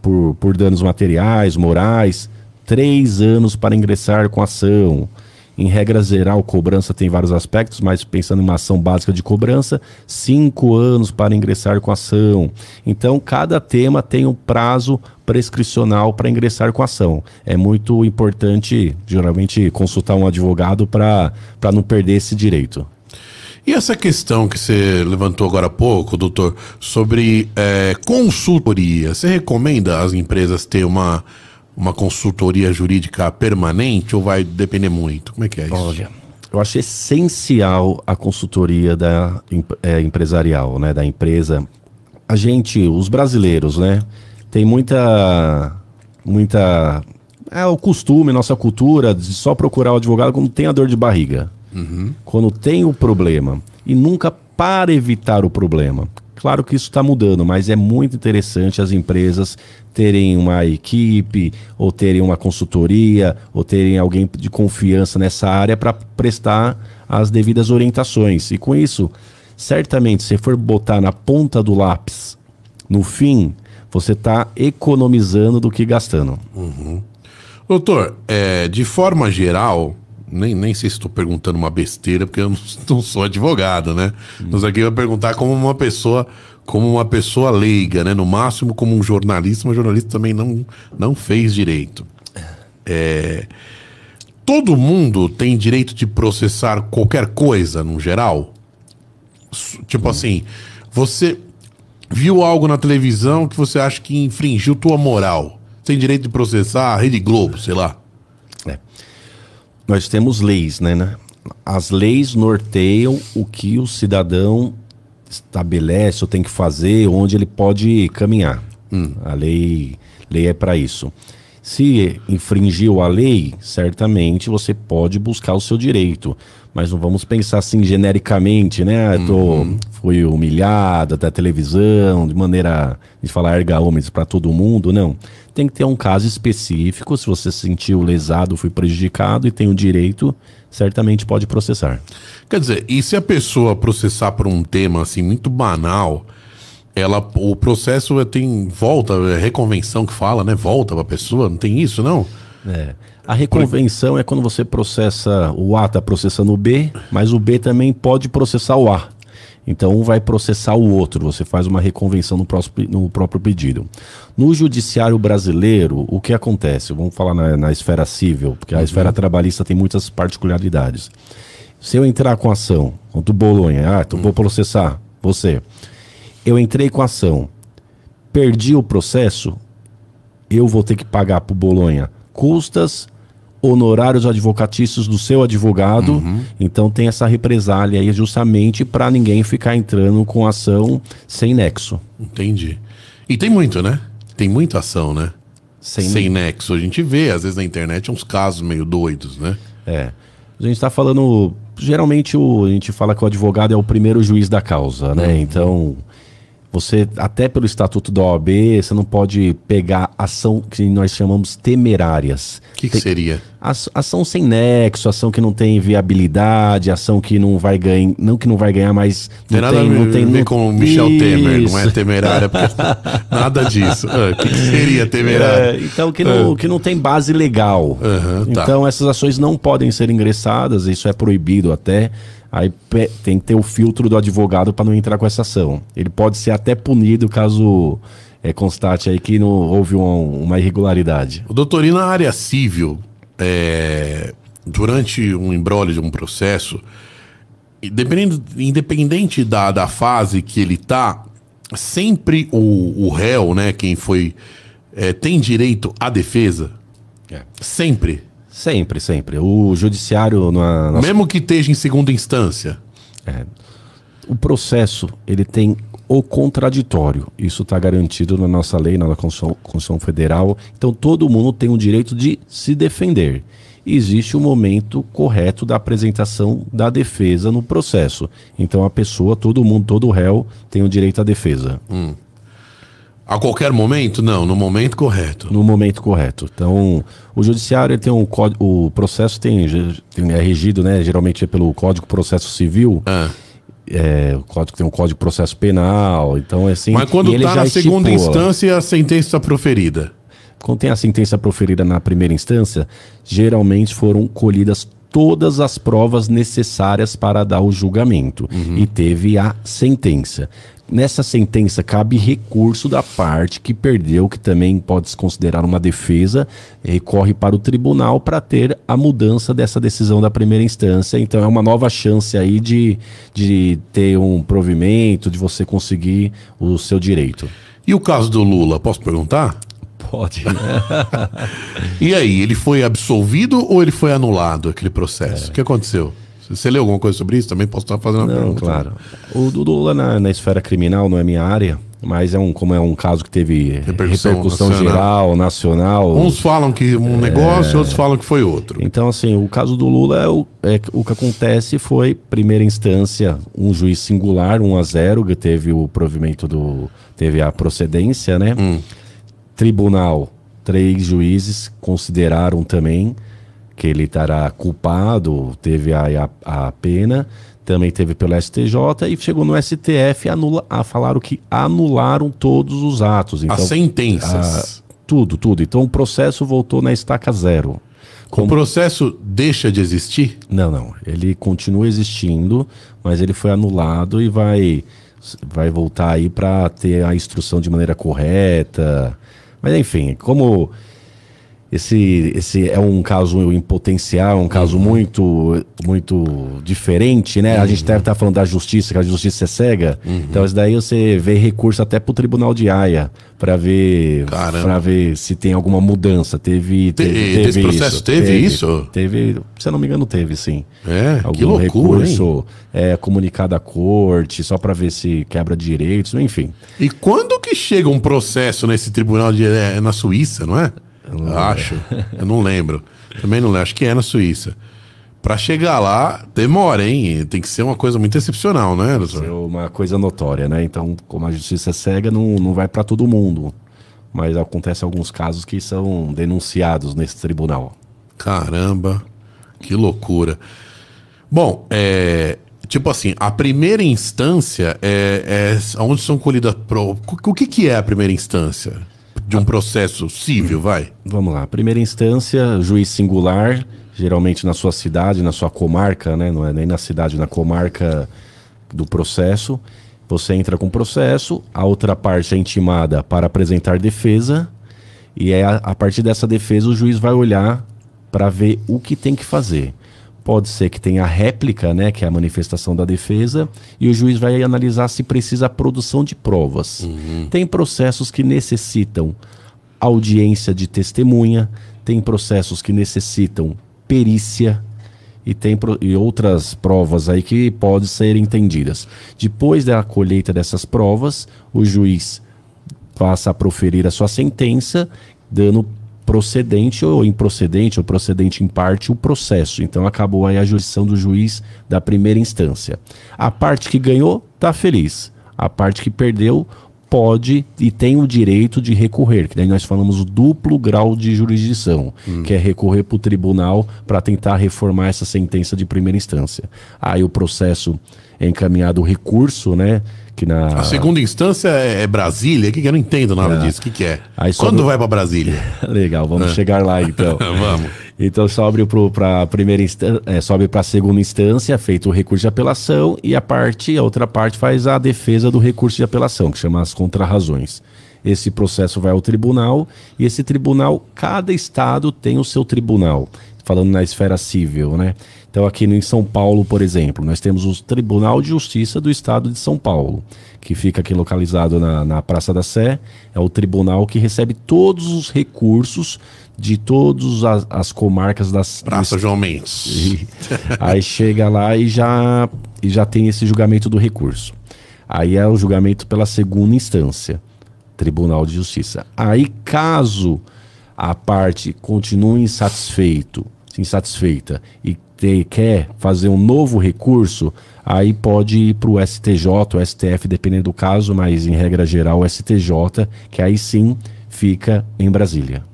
por, por danos materiais, morais, três anos para ingressar com ação. Em regra geral, cobrança tem vários aspectos, mas pensando em uma ação básica de cobrança, cinco anos para ingressar com ação. Então, cada tema tem um prazo prescricional para ingressar com ação. É muito importante, geralmente, consultar um advogado para não perder esse direito. E essa questão que você levantou agora há pouco, doutor, sobre é, consultoria, você recomenda às empresas ter uma uma consultoria jurídica permanente ou vai depender muito? Como é que é isso? Olha, eu acho essencial a consultoria da é, empresarial, né, da empresa. A gente, os brasileiros, né, tem muita muita é o costume, nossa cultura de só procurar o advogado quando tem a dor de barriga. Uhum. Quando tem o problema e nunca para evitar o problema. Claro que isso está mudando, mas é muito interessante as empresas terem uma equipe, ou terem uma consultoria, ou terem alguém de confiança nessa área para prestar as devidas orientações. E com isso, certamente, se for botar na ponta do lápis, no fim, você está economizando do que gastando. Uhum. Doutor, é, de forma geral, nem, nem sei se estou perguntando uma besteira, porque eu não, não sou advogado, né? Hum. Mas aqui eu vou perguntar como uma pessoa, como uma pessoa leiga, né? No máximo como um jornalista, mas jornalista também não, não fez direito. É, todo mundo tem direito de processar qualquer coisa, no geral? Tipo hum. assim, você viu algo na televisão que você acha que infringiu tua moral. Tem direito de processar a Rede Globo, sei lá nós temos leis, né, né? As leis norteiam o que o cidadão estabelece ou tem que fazer, onde ele pode caminhar. Hum. A lei, lei é para isso. Se infringiu a lei, certamente você pode buscar o seu direito. Mas não vamos pensar assim genericamente, né? Eu tô, uhum. Fui humilhado até a televisão, de maneira de falar erga homens para todo mundo, não tem que ter um caso específico. Se você se sentiu lesado, foi prejudicado e tem o direito, certamente pode processar. Quer dizer, e se a pessoa processar por um tema assim muito banal, ela, o processo tem volta, é reconvenção que fala, né? Volta para a pessoa, não tem isso, não? É. A reconvenção é quando você processa, o A está processando o B, mas o B também pode processar o A. Então, um vai processar o outro, você faz uma reconvenção no, próximo, no próprio pedido. No judiciário brasileiro, o que acontece? Vamos falar na, na esfera civil, porque a uhum. esfera trabalhista tem muitas particularidades. Se eu entrar com ação contra o Bolonha, ah, então uhum. vou processar você. Eu entrei com ação, perdi o processo, eu vou ter que pagar para o Bolonha custas honorários advocatícios do seu advogado. Uhum. Então tem essa represália aí justamente para ninguém ficar entrando com ação sem nexo. Entendi. E tem muito, né? Tem muita ação, né? Sem, sem nexo. A gente vê, às vezes, na internet uns casos meio doidos, né? É. A gente está falando. Geralmente o, a gente fala que o advogado é o primeiro juiz da causa, né? Uhum. Então você, até pelo estatuto da OAB, você não pode pegar ação que nós chamamos temerárias. O que, que seria? Ação sem nexo, ação que não tem viabilidade, ação que não vai ganhar, não que não vai ganhar, mas não tem nada tem, não tem, ver com o Michel Isso. Temer, não é temerária, porque nada disso. Ah, o que, que, seria temerária? É, então que não, ah. que não tem base legal. Uhum, tá. Então essas ações não podem ser ingressadas, isso é proibido até. Aí tem que ter o filtro do advogado para não entrar com essa ação. Ele pode ser até punido caso é, constate aí que não houve uma, uma irregularidade. O doutorino na área civil, é, durante um embrólio de um processo, independente da, da fase que ele está, sempre o, o réu, né, quem foi, é, tem direito à defesa. É. Sempre. Sempre, sempre. O judiciário. Na, na... Mesmo que esteja em segunda instância. É, o processo, ele tem o contraditório. Isso está garantido na nossa lei, na Constituição, Constituição Federal. Então todo mundo tem o direito de se defender. existe o momento correto da apresentação da defesa no processo. Então a pessoa, todo mundo, todo réu tem o direito à defesa. Hum. A qualquer momento? Não, no momento correto. No momento correto. Então, o judiciário tem um código, o processo tem, tem, é regido, né, geralmente é pelo Código Processo Civil. Ah. É, o código tem um código de processo penal, então é assim. Mas quando está na segunda instância, a sentença está proferida. Quando tem a sentença proferida na primeira instância, geralmente foram colhidas todas as provas necessárias para dar o julgamento uhum. e teve a sentença. Nessa sentença cabe recurso da parte que perdeu, que também pode se considerar uma defesa, recorre para o tribunal para ter a mudança dessa decisão da primeira instância. Então é uma nova chance aí de, de ter um provimento, de você conseguir o seu direito. E o caso do Lula, posso perguntar? Pode. Né? e aí, ele foi absolvido ou ele foi anulado, aquele processo? É. O que aconteceu? Você leu alguma coisa sobre isso? Também posso estar fazendo uma não, pergunta. Claro. O Lula na, na, esfera criminal não é minha área, mas é um, como é um caso que teve repercussão, repercussão nacional. geral, nacional. Uns falam que um é... negócio, outros falam que foi outro. Então, assim, o caso do Lula é o, é, o que acontece foi, primeira instância, um juiz singular, 1 a 0 que teve o provimento do. teve a procedência, né? Hum. Tribunal, três juízes consideraram também que ele estará culpado, teve a, a, a, pena, também teve pelo STJ e chegou no STF anula, a falaram que anularam todos os atos. Então, As sentenças. A, tudo, tudo. Então o processo voltou na estaca zero. Como... O processo deixa de existir? Não, não. Ele continua existindo, mas ele foi anulado e vai, vai voltar aí para ter a instrução de maneira correta. Mas enfim, como esse, esse é um caso em potencial, um caso uhum. muito muito diferente, né? Uhum. A gente deve estar falando da justiça, que a justiça é cega. Uhum. Então, isso daí você vê recurso até para o Tribunal de Haia para ver para ver se tem alguma mudança. Teve, teve, Te, teve esse processo isso. Teve, teve, isso? Teve, se eu não me engano, teve sim. É, Algum que loucura, recurso é comunicado à corte só para ver se quebra direitos, enfim. E quando que chega um processo nesse tribunal de é, na Suíça, não é? Eu acho. Eu não lembro. Também não lembro. Acho que é na Suíça. Para chegar lá, demora, hein? Tem que ser uma coisa muito excepcional, né, doutor? Tem uma coisa notória, né? Então, como a justiça é cega, não, não vai para todo mundo. Mas acontece alguns casos que são denunciados nesse tribunal. Caramba, que loucura. Bom, é, tipo assim, a primeira instância é, é onde são colhidas provas. O que, que é a primeira instância? De um processo civil, vai? Vamos lá. Primeira instância, juiz singular, geralmente na sua cidade, na sua comarca, né? Não é nem na cidade, na comarca do processo. Você entra com o processo, a outra parte é intimada para apresentar defesa, e é a, a partir dessa defesa o juiz vai olhar para ver o que tem que fazer. Pode ser que tenha a réplica, né, que é a manifestação da defesa, e o juiz vai analisar se precisa a produção de provas. Uhum. Tem processos que necessitam audiência de testemunha, tem processos que necessitam perícia e tem e outras provas aí que podem ser entendidas. Depois da colheita dessas provas, o juiz passa a proferir a sua sentença, dando procedente ou improcedente, ou procedente em parte, o processo. Então acabou aí a jurisdição do juiz da primeira instância. A parte que ganhou está feliz. A parte que perdeu pode e tem o direito de recorrer, que daí nós falamos duplo grau de jurisdição, que é recorrer para o tribunal para tentar reformar essa sentença de primeira instância. Aí o processo é encaminhado o recurso, né? Que na... A segunda instância é é Brasília? O que que eu não entendo nada disso? O que, que é? Aí Quando sobre- vai pra Brasília? Legal, vamos chegar lá então. Vamos. Então sobe para primeira instância, sobe para a segunda instância, feito o recurso de apelação e a parte, a outra parte faz a defesa do recurso de apelação, que chama as contrarrazões. Esse processo vai ao tribunal e esse tribunal, cada estado tem o seu tribunal, falando na esfera civil, né? Então aqui em São Paulo, por exemplo, nós temos o Tribunal de Justiça do Estado de São Paulo, que fica aqui localizado na, na Praça da Sé. É o tribunal que recebe todos os recursos de todas as, as comarcas das, do Praça João Mendes. aí chega lá e já, e já tem esse julgamento do recurso. Aí é o julgamento pela segunda instância, Tribunal de Justiça. Aí, caso a parte continue insatisfeito, insatisfeita e te- quer fazer um novo recurso, aí pode ir para o STJ, o STF, dependendo do caso, mas em regra geral o STJ, que aí sim fica em Brasília.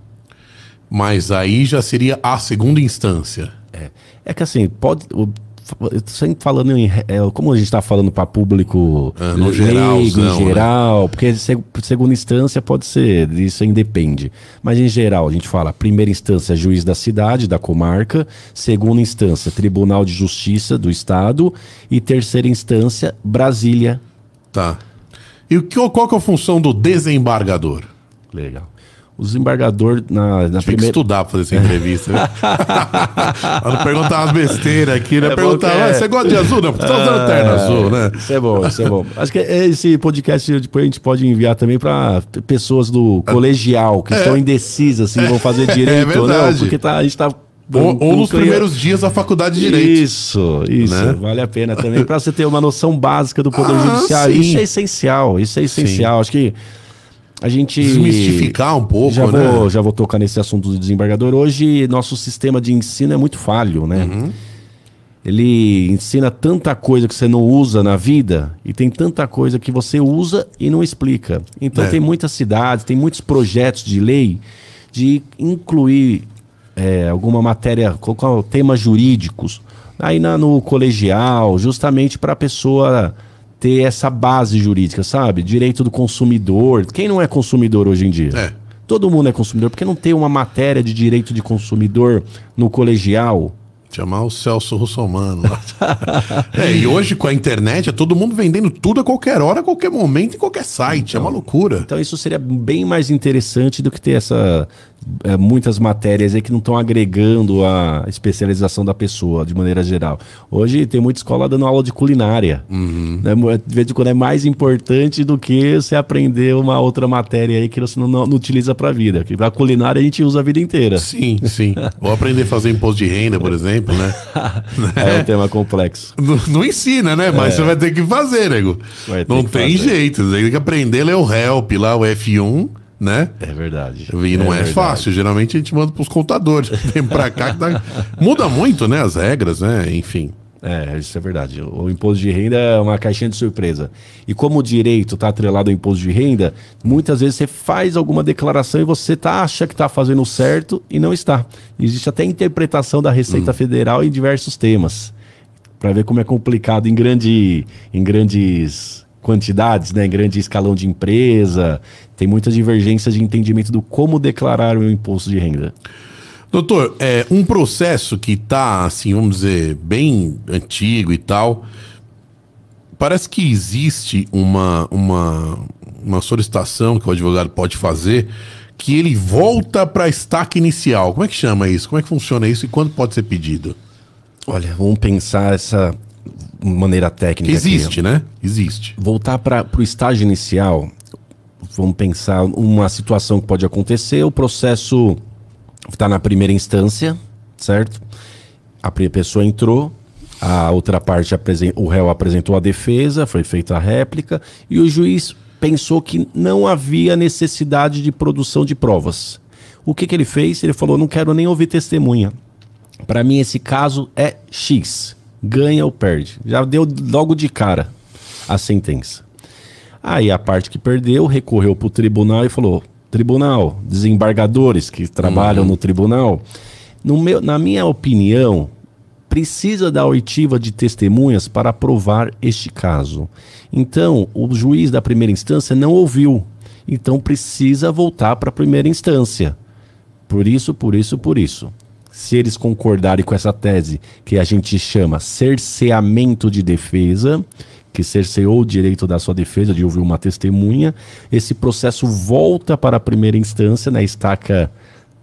Mas aí já seria a segunda instância. É, é que assim, pode. O- eu tô sempre falando em. é, como a gente está falando para público Ah, no leigo, geralzão, em geral, porque seg- segunda instância pode ser, isso independe. Mas em geral, a gente fala primeira instância, juiz da cidade, da comarca, segunda instância, Tribunal de Justiça do Estado e terceira instância, Brasília. Tá. E o que, qual que é a função do desembargador? Legal. O desembargador na, na Tem que primeira. estudar pra fazer essa entrevista. Né? Não perguntar umas besteiras aqui, né? É perguntar, que é- "Ah, você gosta de azul? Não, porque você tá usando terno azul, né? Isso é bom, isso é bom. Acho que esse podcast depois a gente pode enviar também para pessoas do colegial que estão indecisas se vão fazer direito ou não, É. porque tá, a gente tá. Ou, ou nos primeiros dias da faculdade de Direito. Isso, isso. Né? Vale a pena também para você ter uma noção básica do Poder Ah, Judiciário. sim. Isso é essencial, isso é essencial. Acho que a gente. Desmistificar um pouco, já né? vou, já vou tocar nesse assunto do desembargador. Hoje, nosso sistema de ensino é muito falho, né? Uhum. Ele ensina tanta coisa que você não usa na vida e tem tanta coisa que você usa e não explica. Então, É. tem muitas cidades, tem muitos projetos de lei de incluir é, alguma matéria, colocar temas jurídicos aí na- no colegial, justamente para a pessoa ter essa base jurídica, sabe? Direito do consumidor. Quem não é consumidor hoje em dia? É. Todo mundo é consumidor. Porque não tem uma matéria de direito de consumidor no colegial? Chamar o Celso Russomano. é, e hoje com a internet é todo mundo vendendo tudo a qualquer hora, a qualquer momento, em qualquer site. é uma loucura. Então isso seria bem mais interessante do que ter essa é, muitas matérias aí que não estão agregando a especialização da pessoa de maneira geral. Hoje tem muita escola dando aula de culinária. Né? Mo- De vez em quando é mais importante do que você aprender uma outra matéria aí que você não, não- não utiliza para a vida. Que para culinária a gente usa a vida inteira. Sim, sim. Ou aprender a fazer imposto de renda, por exemplo, né? É um tema complexo. Não, não ensina, né? Mas você vai ter que fazer, nego. É. Não tem fazer. jeito. Você tem que aprender a ler o help lá, o F1, né? É verdade. E não é, verdade. fácil. Geralmente a gente manda pros contadores. Vem pra cá que dá... Muda muito, né? As regras, né? Enfim. É, isso é verdade. O imposto de renda é uma caixinha de surpresa. E como o direito está atrelado ao imposto de renda, muitas vezes você faz alguma declaração e você tá, acha que está fazendo certo e não está. Existe até interpretação da Receita Federal em diversos temas. Para ver como é complicado em, grande, em grandes quantidades, né? grande escalão de empresa. Tem muitas divergências de entendimento do como declarar o imposto de renda. Doutor, é um processo que tá, assim, vamos dizer, bem antigo e tal. Parece que existe uma, uma, uma solicitação que o advogado pode fazer que ele volta para a estaca inicial. Como é que chama isso? Como é que funciona isso e quando pode ser pedido? Olha, vamos pensar essa maneira técnica. Que aqui. existe, né? Existe. voltar para o estágio inicial, vamos pensar uma situação que pode acontecer, o processo está na primeira instância, certo? A pessoa entrou, a outra parte, o réu apresentou a defesa, foi feita a réplica, e o juiz pensou que não havia necessidade de produção de provas. O que, que ele fez? Ele falou: não quero nem ouvir testemunha. Para mim, esse caso é X. Ganha ou perde. Já deu logo de cara a sentença. Aí a parte que perdeu recorreu para o tribunal e falou: tribunal, desembargadores que trabalham no tribunal, no meu, na minha opinião, precisa da oitiva de testemunhas para provar este caso. Então, o juiz da primeira instância não ouviu. Então, precisa voltar para a primeira instância. Por isso, por isso, por isso. Se eles concordarem com essa tese, que a gente chama cerceamento de defesa, que cerceou o direito da sua defesa de ouvir uma testemunha, esse processo volta para a primeira instância, na estaca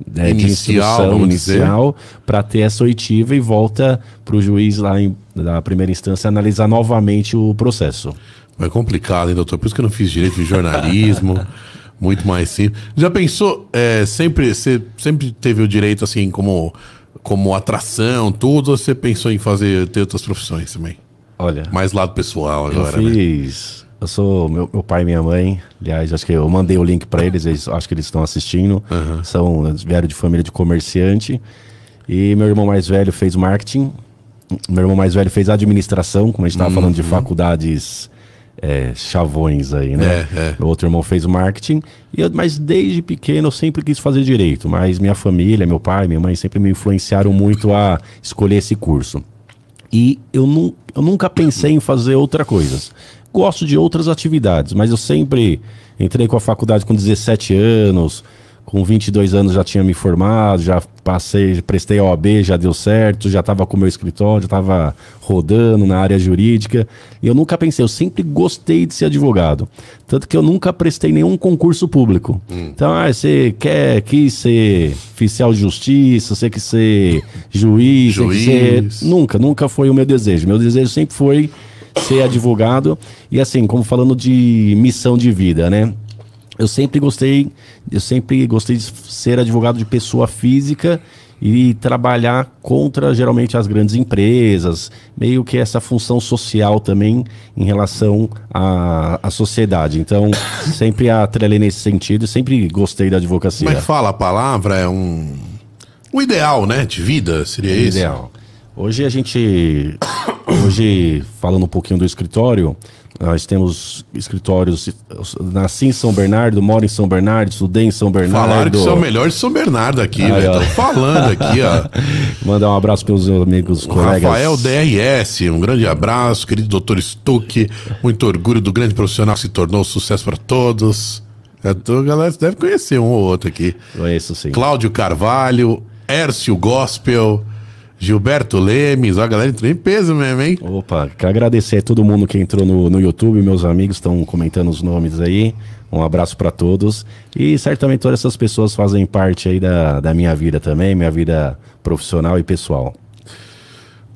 né, de Inicial, instrução vamos inicial, para ter essa oitiva e volta para o juiz lá em, da primeira instância analisar novamente o processo. É complicado, hein, doutor? Por isso que eu não fiz direito de jornalismo. muito mais simples. Já pensou, é, sempre, você sempre teve o direito, assim, como, como atração, tudo, ou você pensou em fazer, ter outras profissões também? Olha, Mais lado pessoal eu agora, né? fiz. Eu sou meu, meu pai e minha mãe. Aliás, acho que eu mandei o link para eles, eles acho que eles estão assistindo. São eles vieram de família de comerciante. E meu irmão mais velho fez marketing. Meu irmão mais velho fez administração, como a gente estava falando de faculdades é, chavões aí, né? É, é. Meu outro irmão fez o marketing. E eu, mas desde pequeno eu sempre quis fazer direito. Mas minha família, meu pai, minha mãe sempre me influenciaram muito a escolher esse curso. E eu, nu eu nunca pensei em fazer outra coisa. Gosto de outras atividades, mas eu sempre entrei com a faculdade com 17 anos, com 22 anos já tinha me formado, já passei, prestei a OAB, já deu certo, já estava com o meu escritório, já estava rodando na área jurídica. E eu nunca pensei, eu sempre gostei de ser advogado. Tanto que eu nunca prestei nenhum concurso público. Então, ah, você quer, quis ser oficial de justiça, você quis ser juiz, você quis ser... Juiz. Nunca, nunca foi o meu desejo. Meu desejo sempre foi ser advogado. E assim, como falando de missão de vida, né? Eu sempre gostei, eu sempre gostei de ser advogado de pessoa física e trabalhar contra geralmente as grandes empresas, meio que essa função social também em relação à, à sociedade. Então, sempre atrelei nesse sentido, e sempre gostei da advocacia. Como é que fala a palavra? É um. Um ideal, né? De vida, seria isso? Ideal. Hoje a gente, hoje falando um pouquinho do escritório, nós temos escritórios, nasci em São Bernardo, moro em São Bernardo, estudei em São Bernardo. Falaram que você é o melhor de São Bernardo aqui, Aí, velho. ó. Tô falando aqui, ó. Mandar um abraço para os meus amigos, colegas. Rafael DRS, um grande abraço, querido doutor Stuck, muito orgulho do grande profissional que se tornou sucesso para todos. É, a galera deve conhecer um ou outro aqui. Conheço sim. Cláudio Carvalho, Ércio Gospel, Gilberto Lemes, ó, a galera entrou em peso mesmo, hein? Opa, quero agradecer a todo mundo que entrou no, no YouTube, meus amigos estão comentando os nomes aí. Um abraço para todos. E certamente todas essas pessoas fazem parte aí da, da minha vida também, minha vida profissional e pessoal.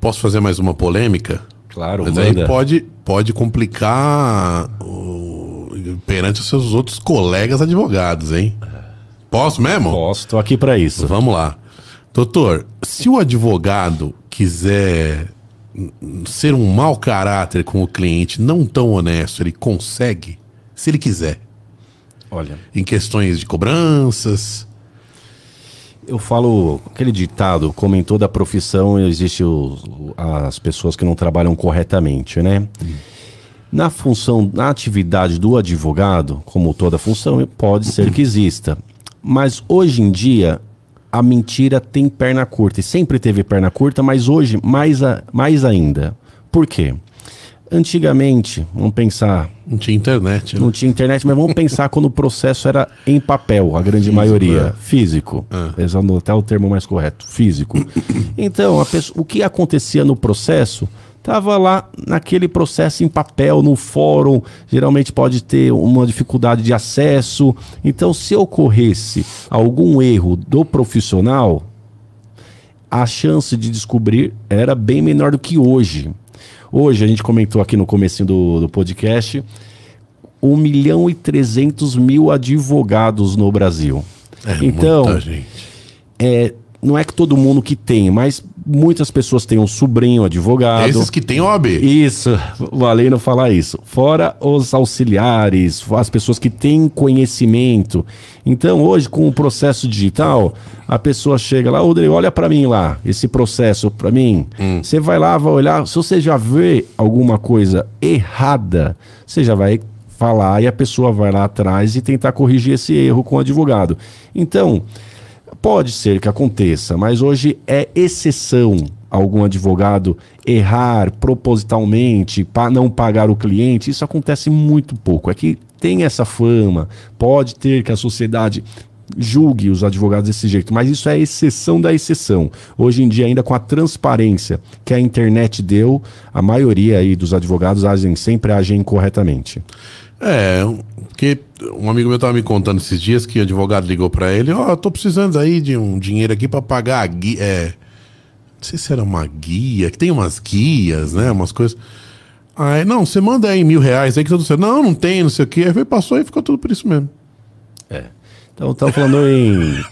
Posso fazer mais uma polêmica? Claro, Mas aí manda. pode, pode complicar o- perante os seus outros colegas advogados, hein? Posso mesmo? Posso, tô aqui para isso. Vamos lá. Doutor, se o advogado quiser hum, ser um mau caráter com o cliente, não tão honesto, ele consegue? Se ele quiser. Olha, Em questões de cobranças. eu falo aquele ditado, como em toda profissão, existe os- as pessoas que não trabalham corretamente, né? Na função, na atividade do advogado, como toda função, pode ser que exista. Mas hoje em dia, a mentira tem perna curta. E sempre teve perna curta, mas hoje mais, a- mais ainda. Por quê? Antigamente, vamos pensar, Não tinha internet. né? não tinha internet, mas vamos pensar quando o processo era em papel, a grande maioria. Físico. Usando até o termo mais correto. Físico. Então, pessoa- o que acontecia no processo estava lá naquele processo em papel, no fórum. Geralmente pode ter uma dificuldade de acesso. Então, se ocorresse algum erro do profissional, a chance de descobrir era bem menor do que hoje. Hoje, a gente comentou aqui no comecinho do, do podcast, 1 milhão e 300 mil advogados no Brasil. É então, é, não é que todo mundo que tem, mas muitas pessoas têm um sobrinho advogado. Esses que tem OAB. Isso, valei não falar isso. Fora os auxiliares, as pessoas que têm conhecimento. Então, hoje, com o processo digital, a pessoa chega lá, Rodrigo, olha para mim lá, esse processo para mim. Você vai lá, vai olhar, se você já vê alguma coisa errada, você já vai falar e a pessoa vai lá atrás e tentar corrigir esse erro com o advogado. Então, pode ser que aconteça, mas hoje é exceção algum advogado errar propositalmente para não pagar o cliente. Isso acontece muito pouco. É que tem essa fama, pode ter que a sociedade julgue os advogados desse jeito, mas isso é exceção da exceção. Hoje em dia, ainda com a transparência que a internet deu, a maioria aí dos advogados agem, sempre agem corretamente. É, porque um amigo meu estava me contando esses dias que o advogado ligou para ele, ó, oh, tô precisando aí de um dinheiro aqui para pagar a guia, é, não sei se era uma guia, que tem umas guias, né, umas coisas. Aí, não, você manda aí mil reais aí que tudo certo. Não, não tem, não sei o que. Aí passou e ficou tudo por isso mesmo. É. Então, estamos falando em,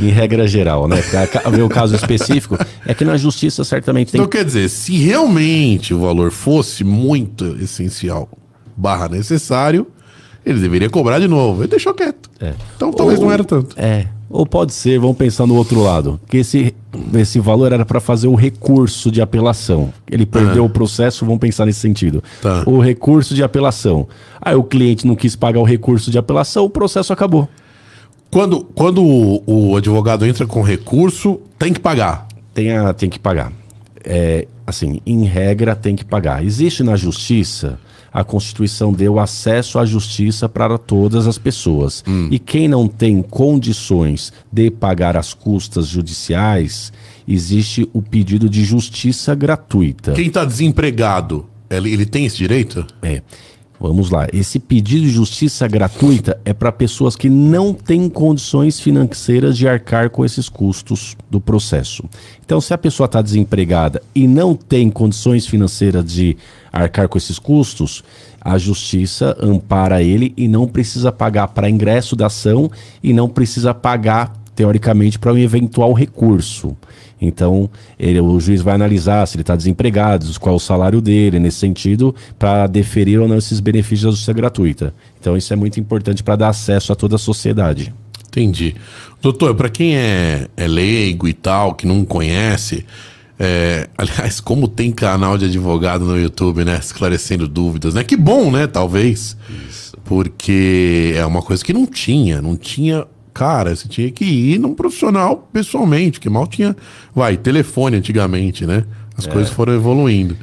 em regra geral, né? O meu caso específico é que na justiça certamente tem. Então, quer dizer, se realmente o valor fosse muito essencial barra necessário, ele deveria cobrar de novo. Ele deixou quieto. É. Então talvez Ou, não era tanto. É. Ou pode ser, vamos pensar no outro lado, que esse, esse valor era para fazer o recurso de apelação. Ele perdeu o processo, vamos pensar nesse sentido. Tá. O recurso de apelação. Aí o cliente não quis pagar o recurso de apelação, o processo acabou. Quando, quando o, o advogado entra com recurso, tem que pagar. Tem, a, tem que pagar. É, assim, em regra, tem que pagar. Existe na justiça a Constituição deu acesso à justiça para todas as pessoas. Hum. E quem não tem condições de pagar as custas judiciais, existe o pedido de justiça gratuita. Quem está desempregado, ele, ele tem esse direito? É. Vamos lá. Esse pedido de justiça gratuita é para pessoas que não têm condições financeiras de arcar com esses custos do processo. Então, se a pessoa está desempregada e não tem condições financeiras de arcar com esses custos, a justiça ampara ele e não precisa pagar para ingresso da ação e não precisa pagar, teoricamente, para um eventual recurso. Então, ele, o juiz vai analisar se ele está desempregado, qual é o salário dele, nesse sentido, para deferir ou não esses benefícios da justiça gratuita. Então, isso é muito importante para dar acesso a toda a sociedade. Entendi. Doutor, para quem é, é leigo e tal, que não conhece, é, aliás, como tem canal de advogado no YouTube, né? Esclarecendo dúvidas, né? Que bom, né? Talvez. Isso. Porque é uma coisa que não tinha. Não tinha. Cara, você tinha que ir num profissional pessoalmente, que mal tinha. Vai, telefone antigamente, né? As é. coisas foram evoluindo.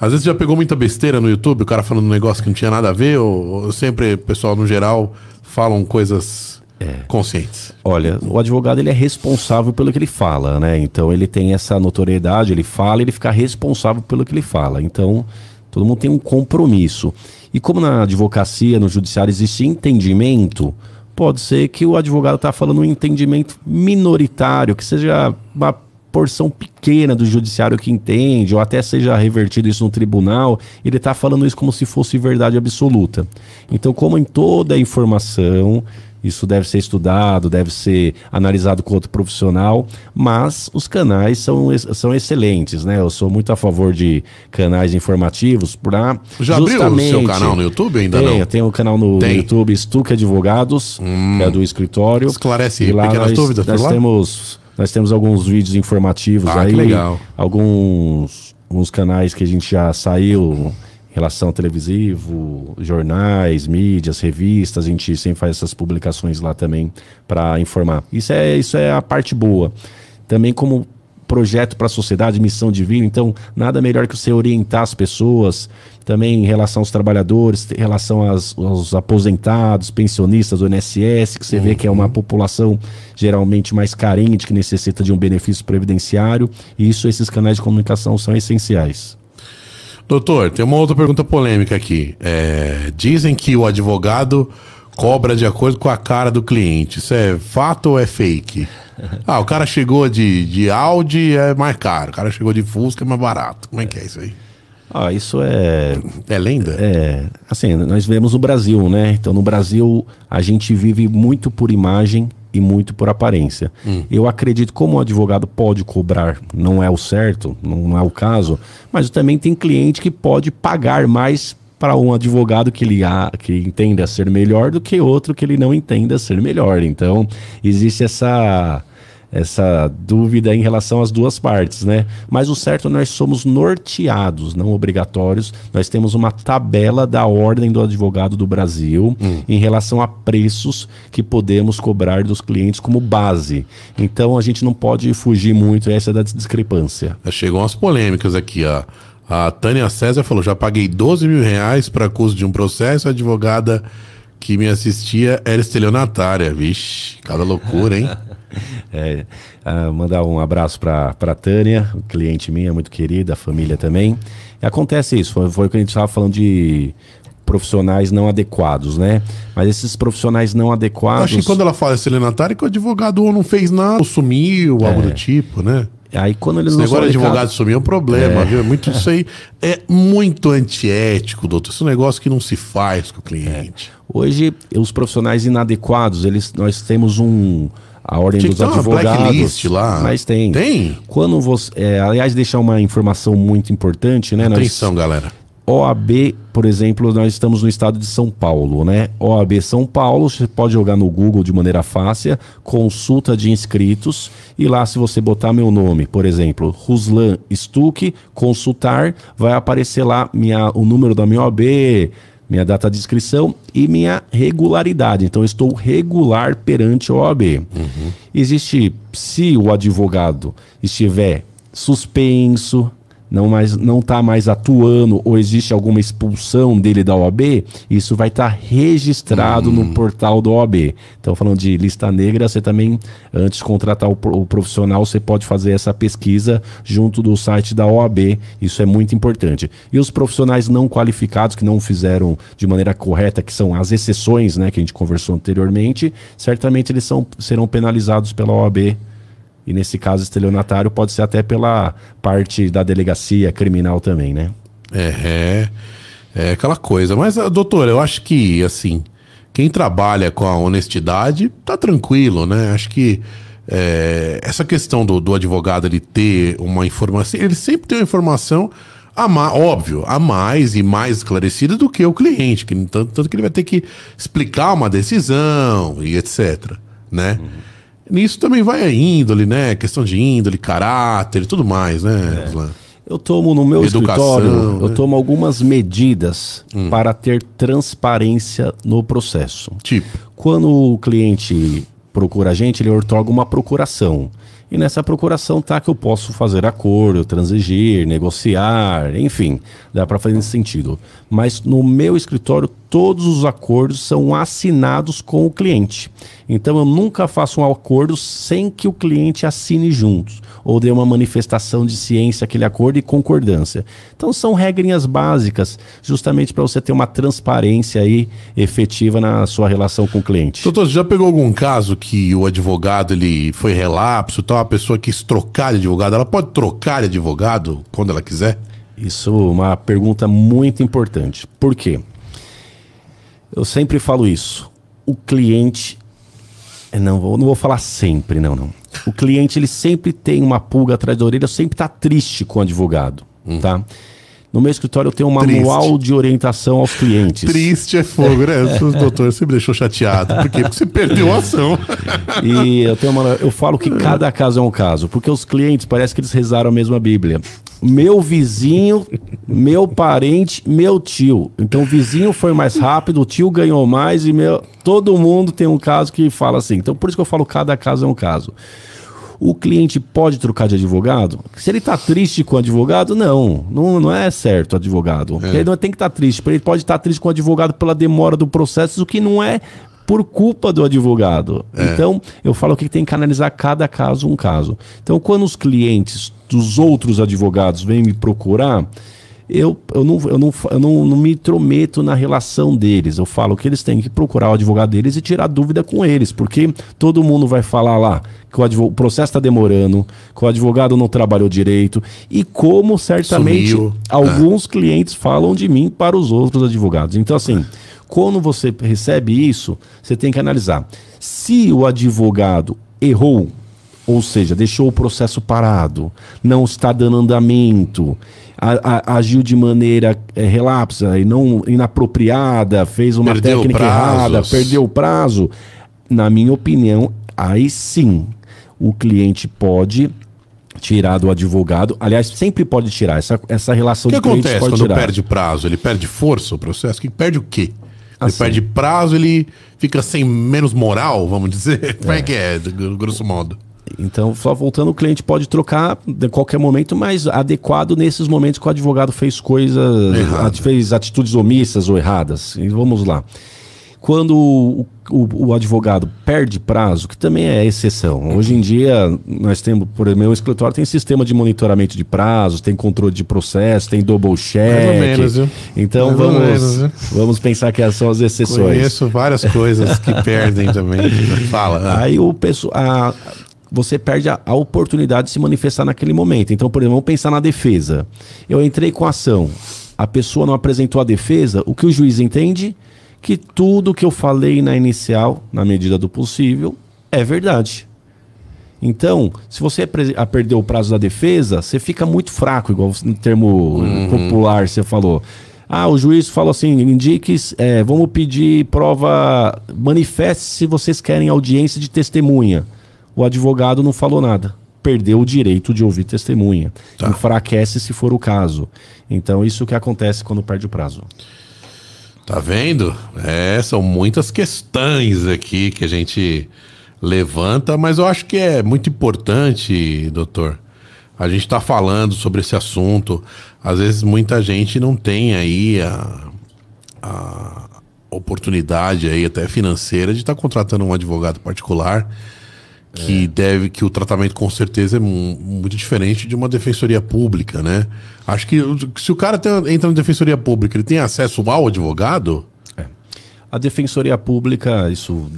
Às vezes já pegou muita besteira no YouTube, o cara falando um negócio que não tinha nada a ver, ou, ou sempre o pessoal no geral falam coisas é. conscientes. Olha, o advogado ele é responsável pelo que ele fala, né? Então ele tem essa notoriedade, ele fala, ele fica responsável pelo que ele fala. Então todo mundo tem um compromisso. E como na advocacia, no judiciário existe entendimento, pode ser que o advogado está falando um entendimento minoritário, que seja uma porção pequena do judiciário que entende, ou até seja revertido isso no tribunal, ele está falando isso como se fosse verdade absoluta. Então, como em toda informação, isso deve ser estudado, deve ser analisado com outro profissional, mas os canais são, são excelentes, né? Eu sou muito a favor de canais informativos para Já justamente... abriu o seu canal no YouTube ainda tem, não? Eu tenho um canal no tem. YouTube, Stuque Advogados, hum. que é do escritório. Esclarece e lá pequenas nós, dúvidas nós temos Nós temos alguns vídeos informativos ah, aí. legal. Alguns, alguns canais que a gente já saiu relação televisivo, jornais, mídias, revistas, a gente sempre faz essas publicações lá também para informar. Isso é, isso é a parte boa. Também como projeto para a sociedade, missão divina, então nada melhor que você orientar as pessoas, também em relação aos trabalhadores, em relação aos, aos aposentados, pensionistas do INSS, que você uhum. vê que é uma população geralmente mais carente, que necessita de um benefício previdenciário, e isso esses canais de comunicação são essenciais. Doutor, tem uma outra pergunta polêmica aqui. É, dizem que o advogado cobra de acordo com a cara do cliente. Isso é fato ou é fake? Ah, o cara chegou de, de Audi, é mais caro. O cara chegou de Fusca, é mais barato. Como é que é isso aí? Ah, isso é. É lenda? É. Assim, nós vemos o Brasil, né? Então, no Brasil, a gente vive muito por imagem e muito por aparência. Hum. Eu acredito como o advogado pode cobrar, não é o certo, não é o caso, mas também tem cliente que pode pagar mais para um advogado que ele a, que entenda ser melhor do que outro que ele não entenda ser melhor. Então, existe essa essa dúvida em relação às duas partes, né? Mas o certo nós somos norteados, não obrigatórios. Nós temos uma tabela da ordem do advogado do Brasil hum. em relação a preços que podemos cobrar dos clientes como base. Então a gente não pode fugir muito essa da discrepância. Chegou umas polêmicas aqui, ó. A Tânia César falou: já paguei 12 mil reais para custo de um processo, a advogada que me assistia era estelionatária. Vixe, cada loucura, hein? É, uh, mandar um abraço para a Tânia, cliente minha, muito querida, a família também. E acontece isso, foi, foi o que a gente estava falando de profissionais não adequados, né? Mas esses profissionais não adequados. acho que quando ela fala estelionatário, que o advogado ou não fez nada, ou sumiu, é. algo do tipo, né? Aí quando eles Esse não negócio de advogado sumir é um problema, é. viu? É muito isso aí. É muito antiético, doutor. Esse é um negócio que não se faz com o cliente. É. Hoje, os profissionais inadequados, eles, nós temos um, a ordem Tinha dos advogados. lá. Mas tem. Tem? Quando você. É, aliás, deixar uma informação muito importante, né? Atenção, nós, galera. OAB, por exemplo, nós estamos no estado de São Paulo, né? OAB São Paulo, você pode jogar no Google de maneira fácil, consulta de inscritos, e lá se você botar meu nome, por exemplo, Ruslan Stuck, consultar, vai aparecer lá minha, o número da minha OAB, minha data de inscrição e minha regularidade. Então, eu estou regular perante a OAB. Uhum. Existe, se o advogado estiver suspenso, não mais não está mais atuando ou existe alguma expulsão dele da OAB, isso vai estar tá registrado hum. no portal da OAB. Então, falando de lista negra, você também, antes de contratar o, o, profissional, você pode fazer essa pesquisa junto do site da OAB. Isso é muito importante. E os profissionais não qualificados, que não fizeram de maneira correta, que são as exceções, né, que a gente conversou anteriormente, certamente eles são, serão penalizados pela OAB e nesse caso, estelionatário pode ser até pela parte da delegacia criminal também, né? É, é, é aquela coisa. Mas, ah, doutor, eu acho que, assim, quem trabalha com a honestidade tá tranquilo, né? Acho que é, essa questão do, do advogado ele ter uma informação, ele sempre tem uma informação a mais, óbvio, a mais e mais esclarecida do que o cliente, que tanto, tanto que ele vai ter que explicar uma decisão e etc, né? Uhum. Nisso também vai a índole, né? Questão de índole, caráter e tudo mais, né? É. Eu tomo no meu Educação, escritório, né? eu tomo algumas medidas hum. para ter transparência no processo. Tipo? Quando o cliente procura a gente, ele otorga uma procuração. E nessa procuração tá que eu posso fazer acordo, transigir, negociar, enfim, dá para fazer nesse sentido. Mas no meu escritório todos os acordos são assinados com o cliente. Então eu nunca faço um acordo sem que o cliente assine juntos ou dê uma manifestação de ciência aquele acordo e concordância. Então são regrinhas básicas, justamente para você ter uma transparência aí efetiva na sua relação com o cliente. Doutor, você já pegou algum caso que o advogado ele foi relapso, tal, a pessoa quis trocar de advogado, ela pode trocar de advogado quando ela quiser? Isso é uma pergunta muito importante. Por quê? Eu sempre falo isso. O cliente. É, não, não vou falar sempre, não, não. O cliente ele sempre tem uma pulga atrás da orelha, sempre está triste com o advogado, tá? No meu escritório eu tenho um manual Triste. de orientação aos clientes. Triste é fogo, né? Doutor sempre deixou chateado. Por quê? Porque você perdeu a ação. E eu tenho uma, eu falo que cada caso é um caso, porque os clientes parece que eles rezaram a mesma Bíblia. Meu vizinho, meu parente, meu tio. Então o vizinho foi mais rápido, o tio ganhou mais e meu, todo mundo tem um caso que fala assim. Então por isso que eu falo cada caso é um caso. O cliente pode trocar de advogado? Se ele está triste com o advogado, não. Não, não é certo advogado. É. Ele não tem que estar tá triste. Ele pode estar tá triste com o advogado pela demora do processo, o que não é por culpa do advogado. É. Então, eu falo que tem que analisar cada caso um caso. Então, quando os clientes dos outros advogados vêm me procurar, eu, eu, não, eu, não, eu não, não me intrometo na relação deles. Eu falo que eles têm que procurar o advogado deles e tirar dúvida com eles, porque todo mundo vai falar lá que o, advog... o processo está demorando, que o advogado não trabalhou direito e como certamente Sumiu. alguns é. clientes falam de mim para os outros advogados. Então, assim, quando você recebe isso, você tem que analisar. Se o advogado errou, ou seja, deixou o processo parado, não está dando andamento, a, a, agiu de maneira é, relapsa e não inapropriada, fez uma perdeu técnica prazos. errada, perdeu o prazo, na minha opinião, aí sim o cliente pode tirar do advogado. Aliás, sempre pode tirar. Essa, essa relação O que de cliente acontece quando tirar. perde prazo? Ele perde força o processo? Que perde o quê? Ele Assim. perde prazo, ele fica sem menos moral, vamos dizer? Como é que é, gr- grosso modo? Então, só voltando, o cliente pode trocar de qualquer momento, mas adequado nesses momentos que o advogado fez coisas, Errado. fez atitudes omissas ou erradas. E vamos lá. Quando o, o- o advogado perde prazo, que também é exceção. Hoje em dia, nós temos, por exemplo, meu escritório tem sistema de monitoramento de prazos, tem controle de processo, tem double check. Menos, viu? Então Mais vamos, menos, vamos pensar que essas são as exceções. Conheço várias coisas que perdem também. Fala. Aí o pessoal. Você perde a, a oportunidade de se manifestar naquele momento. Então, por exemplo, vamos pensar na defesa. Eu entrei com a ação, a pessoa não apresentou a defesa, o que o juiz entende? Que tudo que eu falei na inicial, na medida do possível, é verdade. Então, se você perder o prazo da defesa, você fica muito fraco, igual no termo popular você falou. Ah, o juiz falou assim: indique, é, vamos pedir prova, manifeste se vocês querem audiência de testemunha. O advogado não falou nada. Perdeu o direito de ouvir testemunha. Tá. Enfraquece se for o caso. Então, isso que acontece quando perde o prazo. Tá vendo? É, são muitas questões aqui que a gente levanta, mas eu acho que é muito importante, doutor. A gente está falando sobre esse assunto. Às vezes muita gente não tem aí a, a oportunidade aí até financeira de estar contratando um advogado particular que deve que o tratamento com certeza é mu- muito diferente de uma defensoria pública, né? Acho que se o cara tem- entra na defensoria pública, ele tem acesso ao advogado? A defensoria pública, isso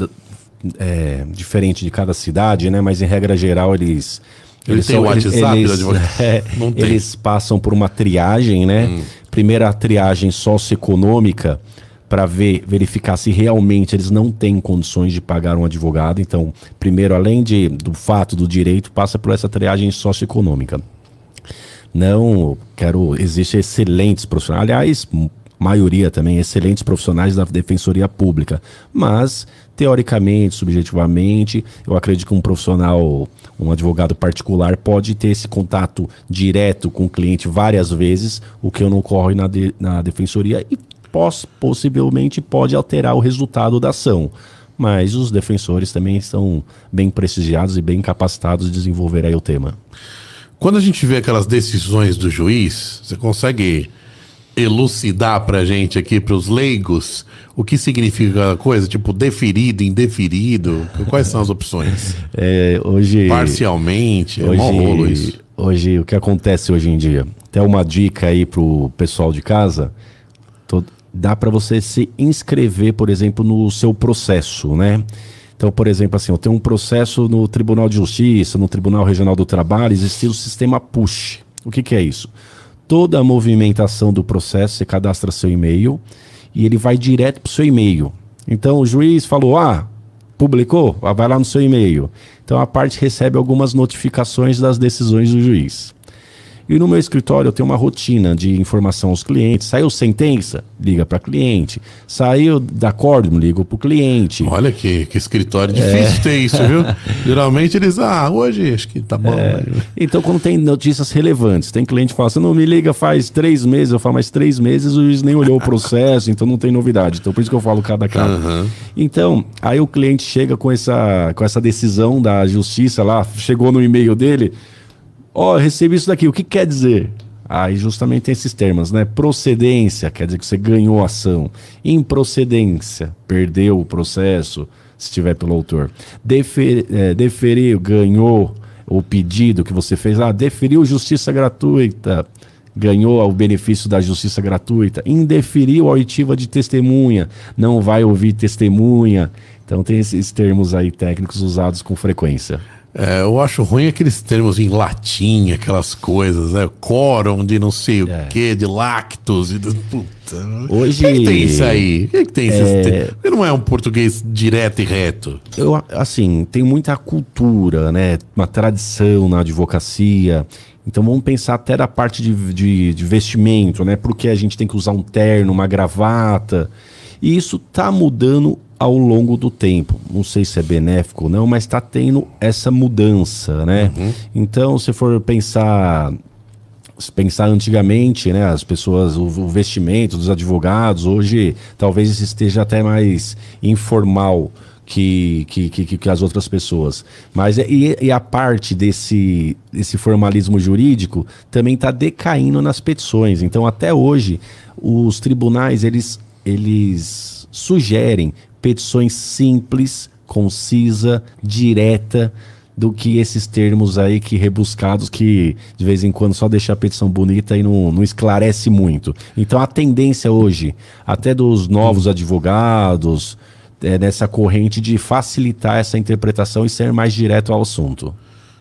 é diferente de cada cidade, né? Mas em regra geral eles. Ele eles tem o WhatsApp advogado? é, eles passam por uma triagem, né? Primeira a triagem socioeconômica para ver, verificar se realmente eles não têm condições de pagar um advogado. Então, primeiro, além de, do fato do direito, passa por essa triagem socioeconômica. Não, quero. Existem excelentes profissionais, aliás, maioria também, excelentes profissionais da defensoria pública. Mas, teoricamente, subjetivamente, eu acredito que um profissional, um advogado particular, pode ter esse contato direto com o cliente várias vezes, o que não ocorre na, de- na defensoria, e pos- possivelmente pode alterar o resultado da ação. Mas os defensores também estão bem prestigiados e bem capacitados de desenvolver aí o tema. Quando a gente vê aquelas decisões do juiz, você consegue elucidar pra gente aqui, pros leigos, o que significa cada coisa? Tipo, deferido, indeferido? Quais são as opções? É, hoje, Parcialmente? É mó rolo hoje, isso. hoje, o que acontece hoje em dia? Até uma dica aí pro pessoal de casa. Dá para você se inscrever, por exemplo, no seu processo, né? Então, por exemplo, assim, eu tenho um processo no Tribunal de Justiça, no Tribunal Regional do Trabalho, existe o sistema PUSH. O que, que é isso? Toda a movimentação do processo, você cadastra seu e-mail e ele vai direto para o seu e-mail. Então, o juiz falou, ah, publicou? Ah, Vai lá no seu e-mail. Então, a parte recebe algumas notificações das decisões do juiz. E no meu escritório eu tenho uma rotina de informação aos clientes. Saiu sentença? Liga para cliente. Saiu da acórdão? Ligo para o cliente. Olha que, que escritório É. difícil ter isso, viu? Geralmente eles, ah, hoje acho que tá bom. É. né? Então, quando tem notícias relevantes, tem cliente que fala, você não me liga faz três meses, eu falo, mas três meses o juiz nem olhou o processo, então não tem novidade. Então, por isso que eu falo cada caso. Aham. Então, aí o cliente chega com essa, com essa decisão da justiça lá, chegou no e-mail dele, ó, eu recebi isso daqui, o que quer dizer? Aí justamente tem esses termos, né? Procedência, quer dizer que você ganhou ação. Improcedência, perdeu o processo, se tiver pelo autor. Defer, é, deferiu, ganhou o pedido que você fez. Ah, deferiu justiça gratuita, ganhou o benefício da justiça gratuita. Indeferiu a oitiva de testemunha, não vai ouvir testemunha. Então tem esses termos aí técnicos usados com frequência. É, eu acho ruim aqueles termos em latim, aquelas coisas, né? Quórum de não sei o É. quê, de lactos. E de... Puta. Hoje- O que, que tem isso aí? O que, que tem isso? É. Não é um português direto e reto. Eu, assim, tem muita cultura, né? Uma tradição na advocacia. Então vamos pensar até da parte de, de, de vestimento, né? Porque a gente tem que usar um terno, uma gravata. E isso tá mudando ao longo do tempo. Não sei se é benéfico ou não, mas está tendo essa mudança, né? Então, se for pensar se pensar antigamente, né, as pessoas, o, o vestimento dos advogados, hoje talvez esteja até mais informal que, que, que, que as outras pessoas. Mas é, e, e a parte desse, desse formalismo jurídico também está decaindo nas petições. Então, até hoje, os tribunais, eles, eles sugerem petições simples, concisa, direta, do que esses termos aí que rebuscados que de vez em quando só deixa a petição bonita e não, não esclarece muito. Então a tendência hoje, até dos novos advogados, é nessa corrente de facilitar essa interpretação e ser mais direto ao assunto.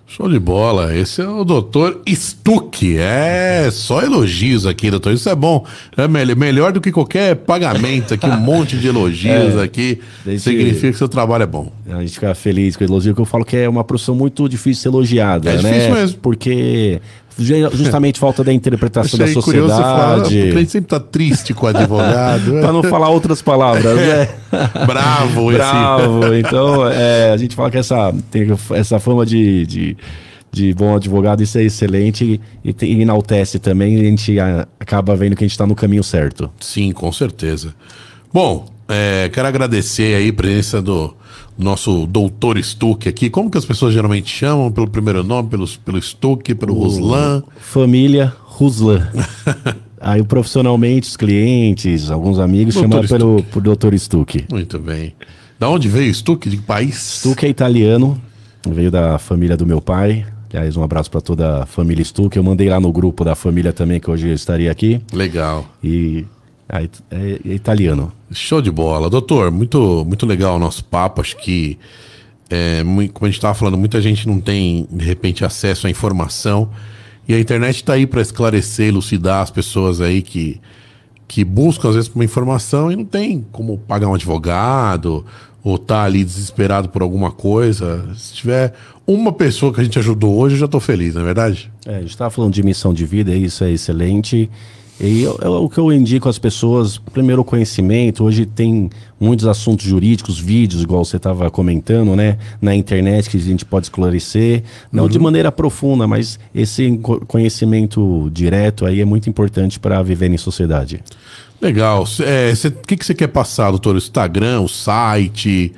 Show de bola. Esse é o doutor Stuck. É só elogios aqui, doutor. Isso é bom. É me- melhor do que qualquer pagamento aqui, um monte de elogios É, aqui. Significa que seu trabalho é bom. A gente fica feliz com o elogio, que eu falo que é uma profissão muito difícil de ser elogiada, É né? difícil mesmo. Porque justamente falta da interpretação da Achei curioso falar, sociedade. gente sempre tá triste com o advogado. Para não falar outras palavras, né? Bravo esse. Bravo. Então, é, a gente fala que essa, tem essa fama de, de, de bom advogado, isso é excelente e, e enaltece também. E a gente acaba vendo que a gente está no caminho certo. Sim, com certeza. Bom, é, quero agradecer aí a presença do nosso doutor Stuck aqui. Como que as pessoas geralmente chamam? Pelo primeiro nome, pelo, pelo Stuck, pelo Ruslan? Família Ruslan. Aí, profissionalmente, os clientes, alguns amigos, Doutor chamam pelo por Dr. Stuck. Muito bem. Da onde veio Stuck? De que país? Stuck é italiano, veio da família do meu pai. Aliás, um abraço para toda a família Stuck. Eu mandei lá no grupo da família também, que hoje eu estaria aqui. Legal. E aí, é, é italiano. Show de bola. Doutor, muito, muito legal o nosso papo. Acho que, é, como a gente estava falando, muita gente não tem, de repente, acesso à informação. E a internet está aí para esclarecer, elucidar as pessoas aí que, que buscam, às vezes, uma informação e não tem como pagar um advogado ou tá ali desesperado por alguma coisa. Se tiver uma pessoa que a gente ajudou hoje, eu já estou feliz, não é verdade? É, a gente estava falando de missão de vida, isso é excelente. E eu- eu- o que eu indico às pessoas, primeiro o conhecimento, hoje tem muitos assuntos jurídicos, vídeos, igual você estava comentando, né? Na internet que a gente pode esclarecer, não de maneira profunda, mas esse co- conhecimento direto aí é muito importante para viver em sociedade. Legal. Cê- é, O que, que você quer passar, doutor? O Instagram, o site?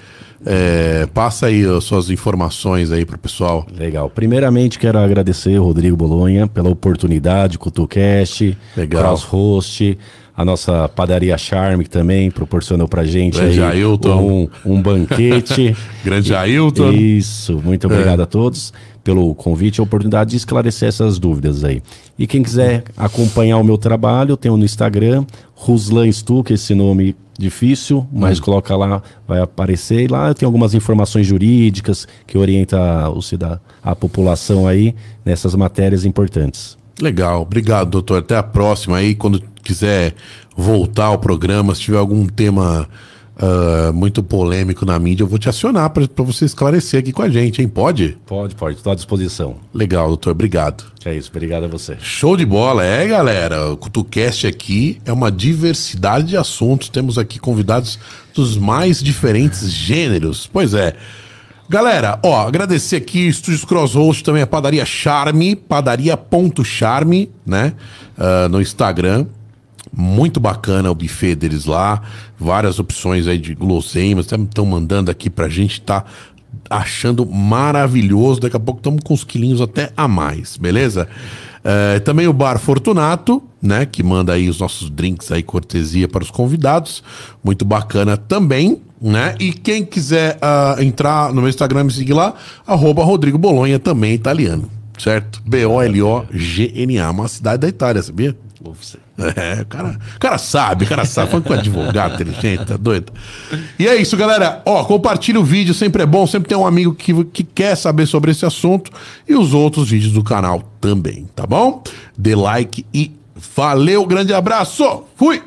É, passa aí as suas informações aí pro pessoal. Legal. Primeiramente, quero agradecer o Rodrigo Bolonha pela oportunidade, CutuCast. CrossHost, a nossa padaria Charme, que também proporcionou pra gente Grande aí Ailton. um, um banquete. Grande Ailton. Isso, muito obrigado a todos pelo convite e a oportunidade de esclarecer essas dúvidas aí. E quem quiser acompanhar o meu trabalho, eu tenho no Instagram, Ruslan Stuck, esse nome difícil, mas coloca lá, vai aparecer. E lá eu tenho algumas informações jurídicas que orienta o cida- a população aí nessas matérias importantes. Legal. Obrigado, doutor. Até a próxima aí. Quando quiser voltar ao programa, se tiver algum tema ah, muito polêmico na mídia, eu vou te acionar para você esclarecer aqui com a gente, hein? Pode? Pode, pode, estou à disposição. Legal, doutor. Obrigado. É isso, obrigado a você. Show de bola, é galera. O CutuCast aqui é uma diversidade de assuntos. Temos aqui convidados dos mais diferentes gêneros. Pois é. Galera, ó, agradecer aqui, Estúdios Crosshost, também a Padaria Charme, padaria.charme, né? Ah, no Instagram. Muito bacana o buffet deles lá. Várias opções aí de guloseimas. Estão mandando aqui pra gente, tá achando maravilhoso. Daqui a pouco estamos com uns quilinhos até a mais, beleza? Eh, também o Bar Fortunato, né? Que manda aí os nossos drinks aí, cortesia para os convidados. Muito bacana também, né? E quem quiser ah, entrar no meu Instagram e seguir lá, arroba Rodrigo Bolonha, também italiano, certo? B-O-L-O-G-N-A, uma cidade da Itália, sabia? É, o cara, cara sabe, o cara sabe. Falando com advogado inteligente, tá doido? E é isso, galera. Ó, compartilha o vídeo, sempre é bom. Sempre tem um amigo que, que quer saber sobre esse assunto. E os outros vídeos do canal também, tá bom? Dê like e valeu, grande abraço. Fui!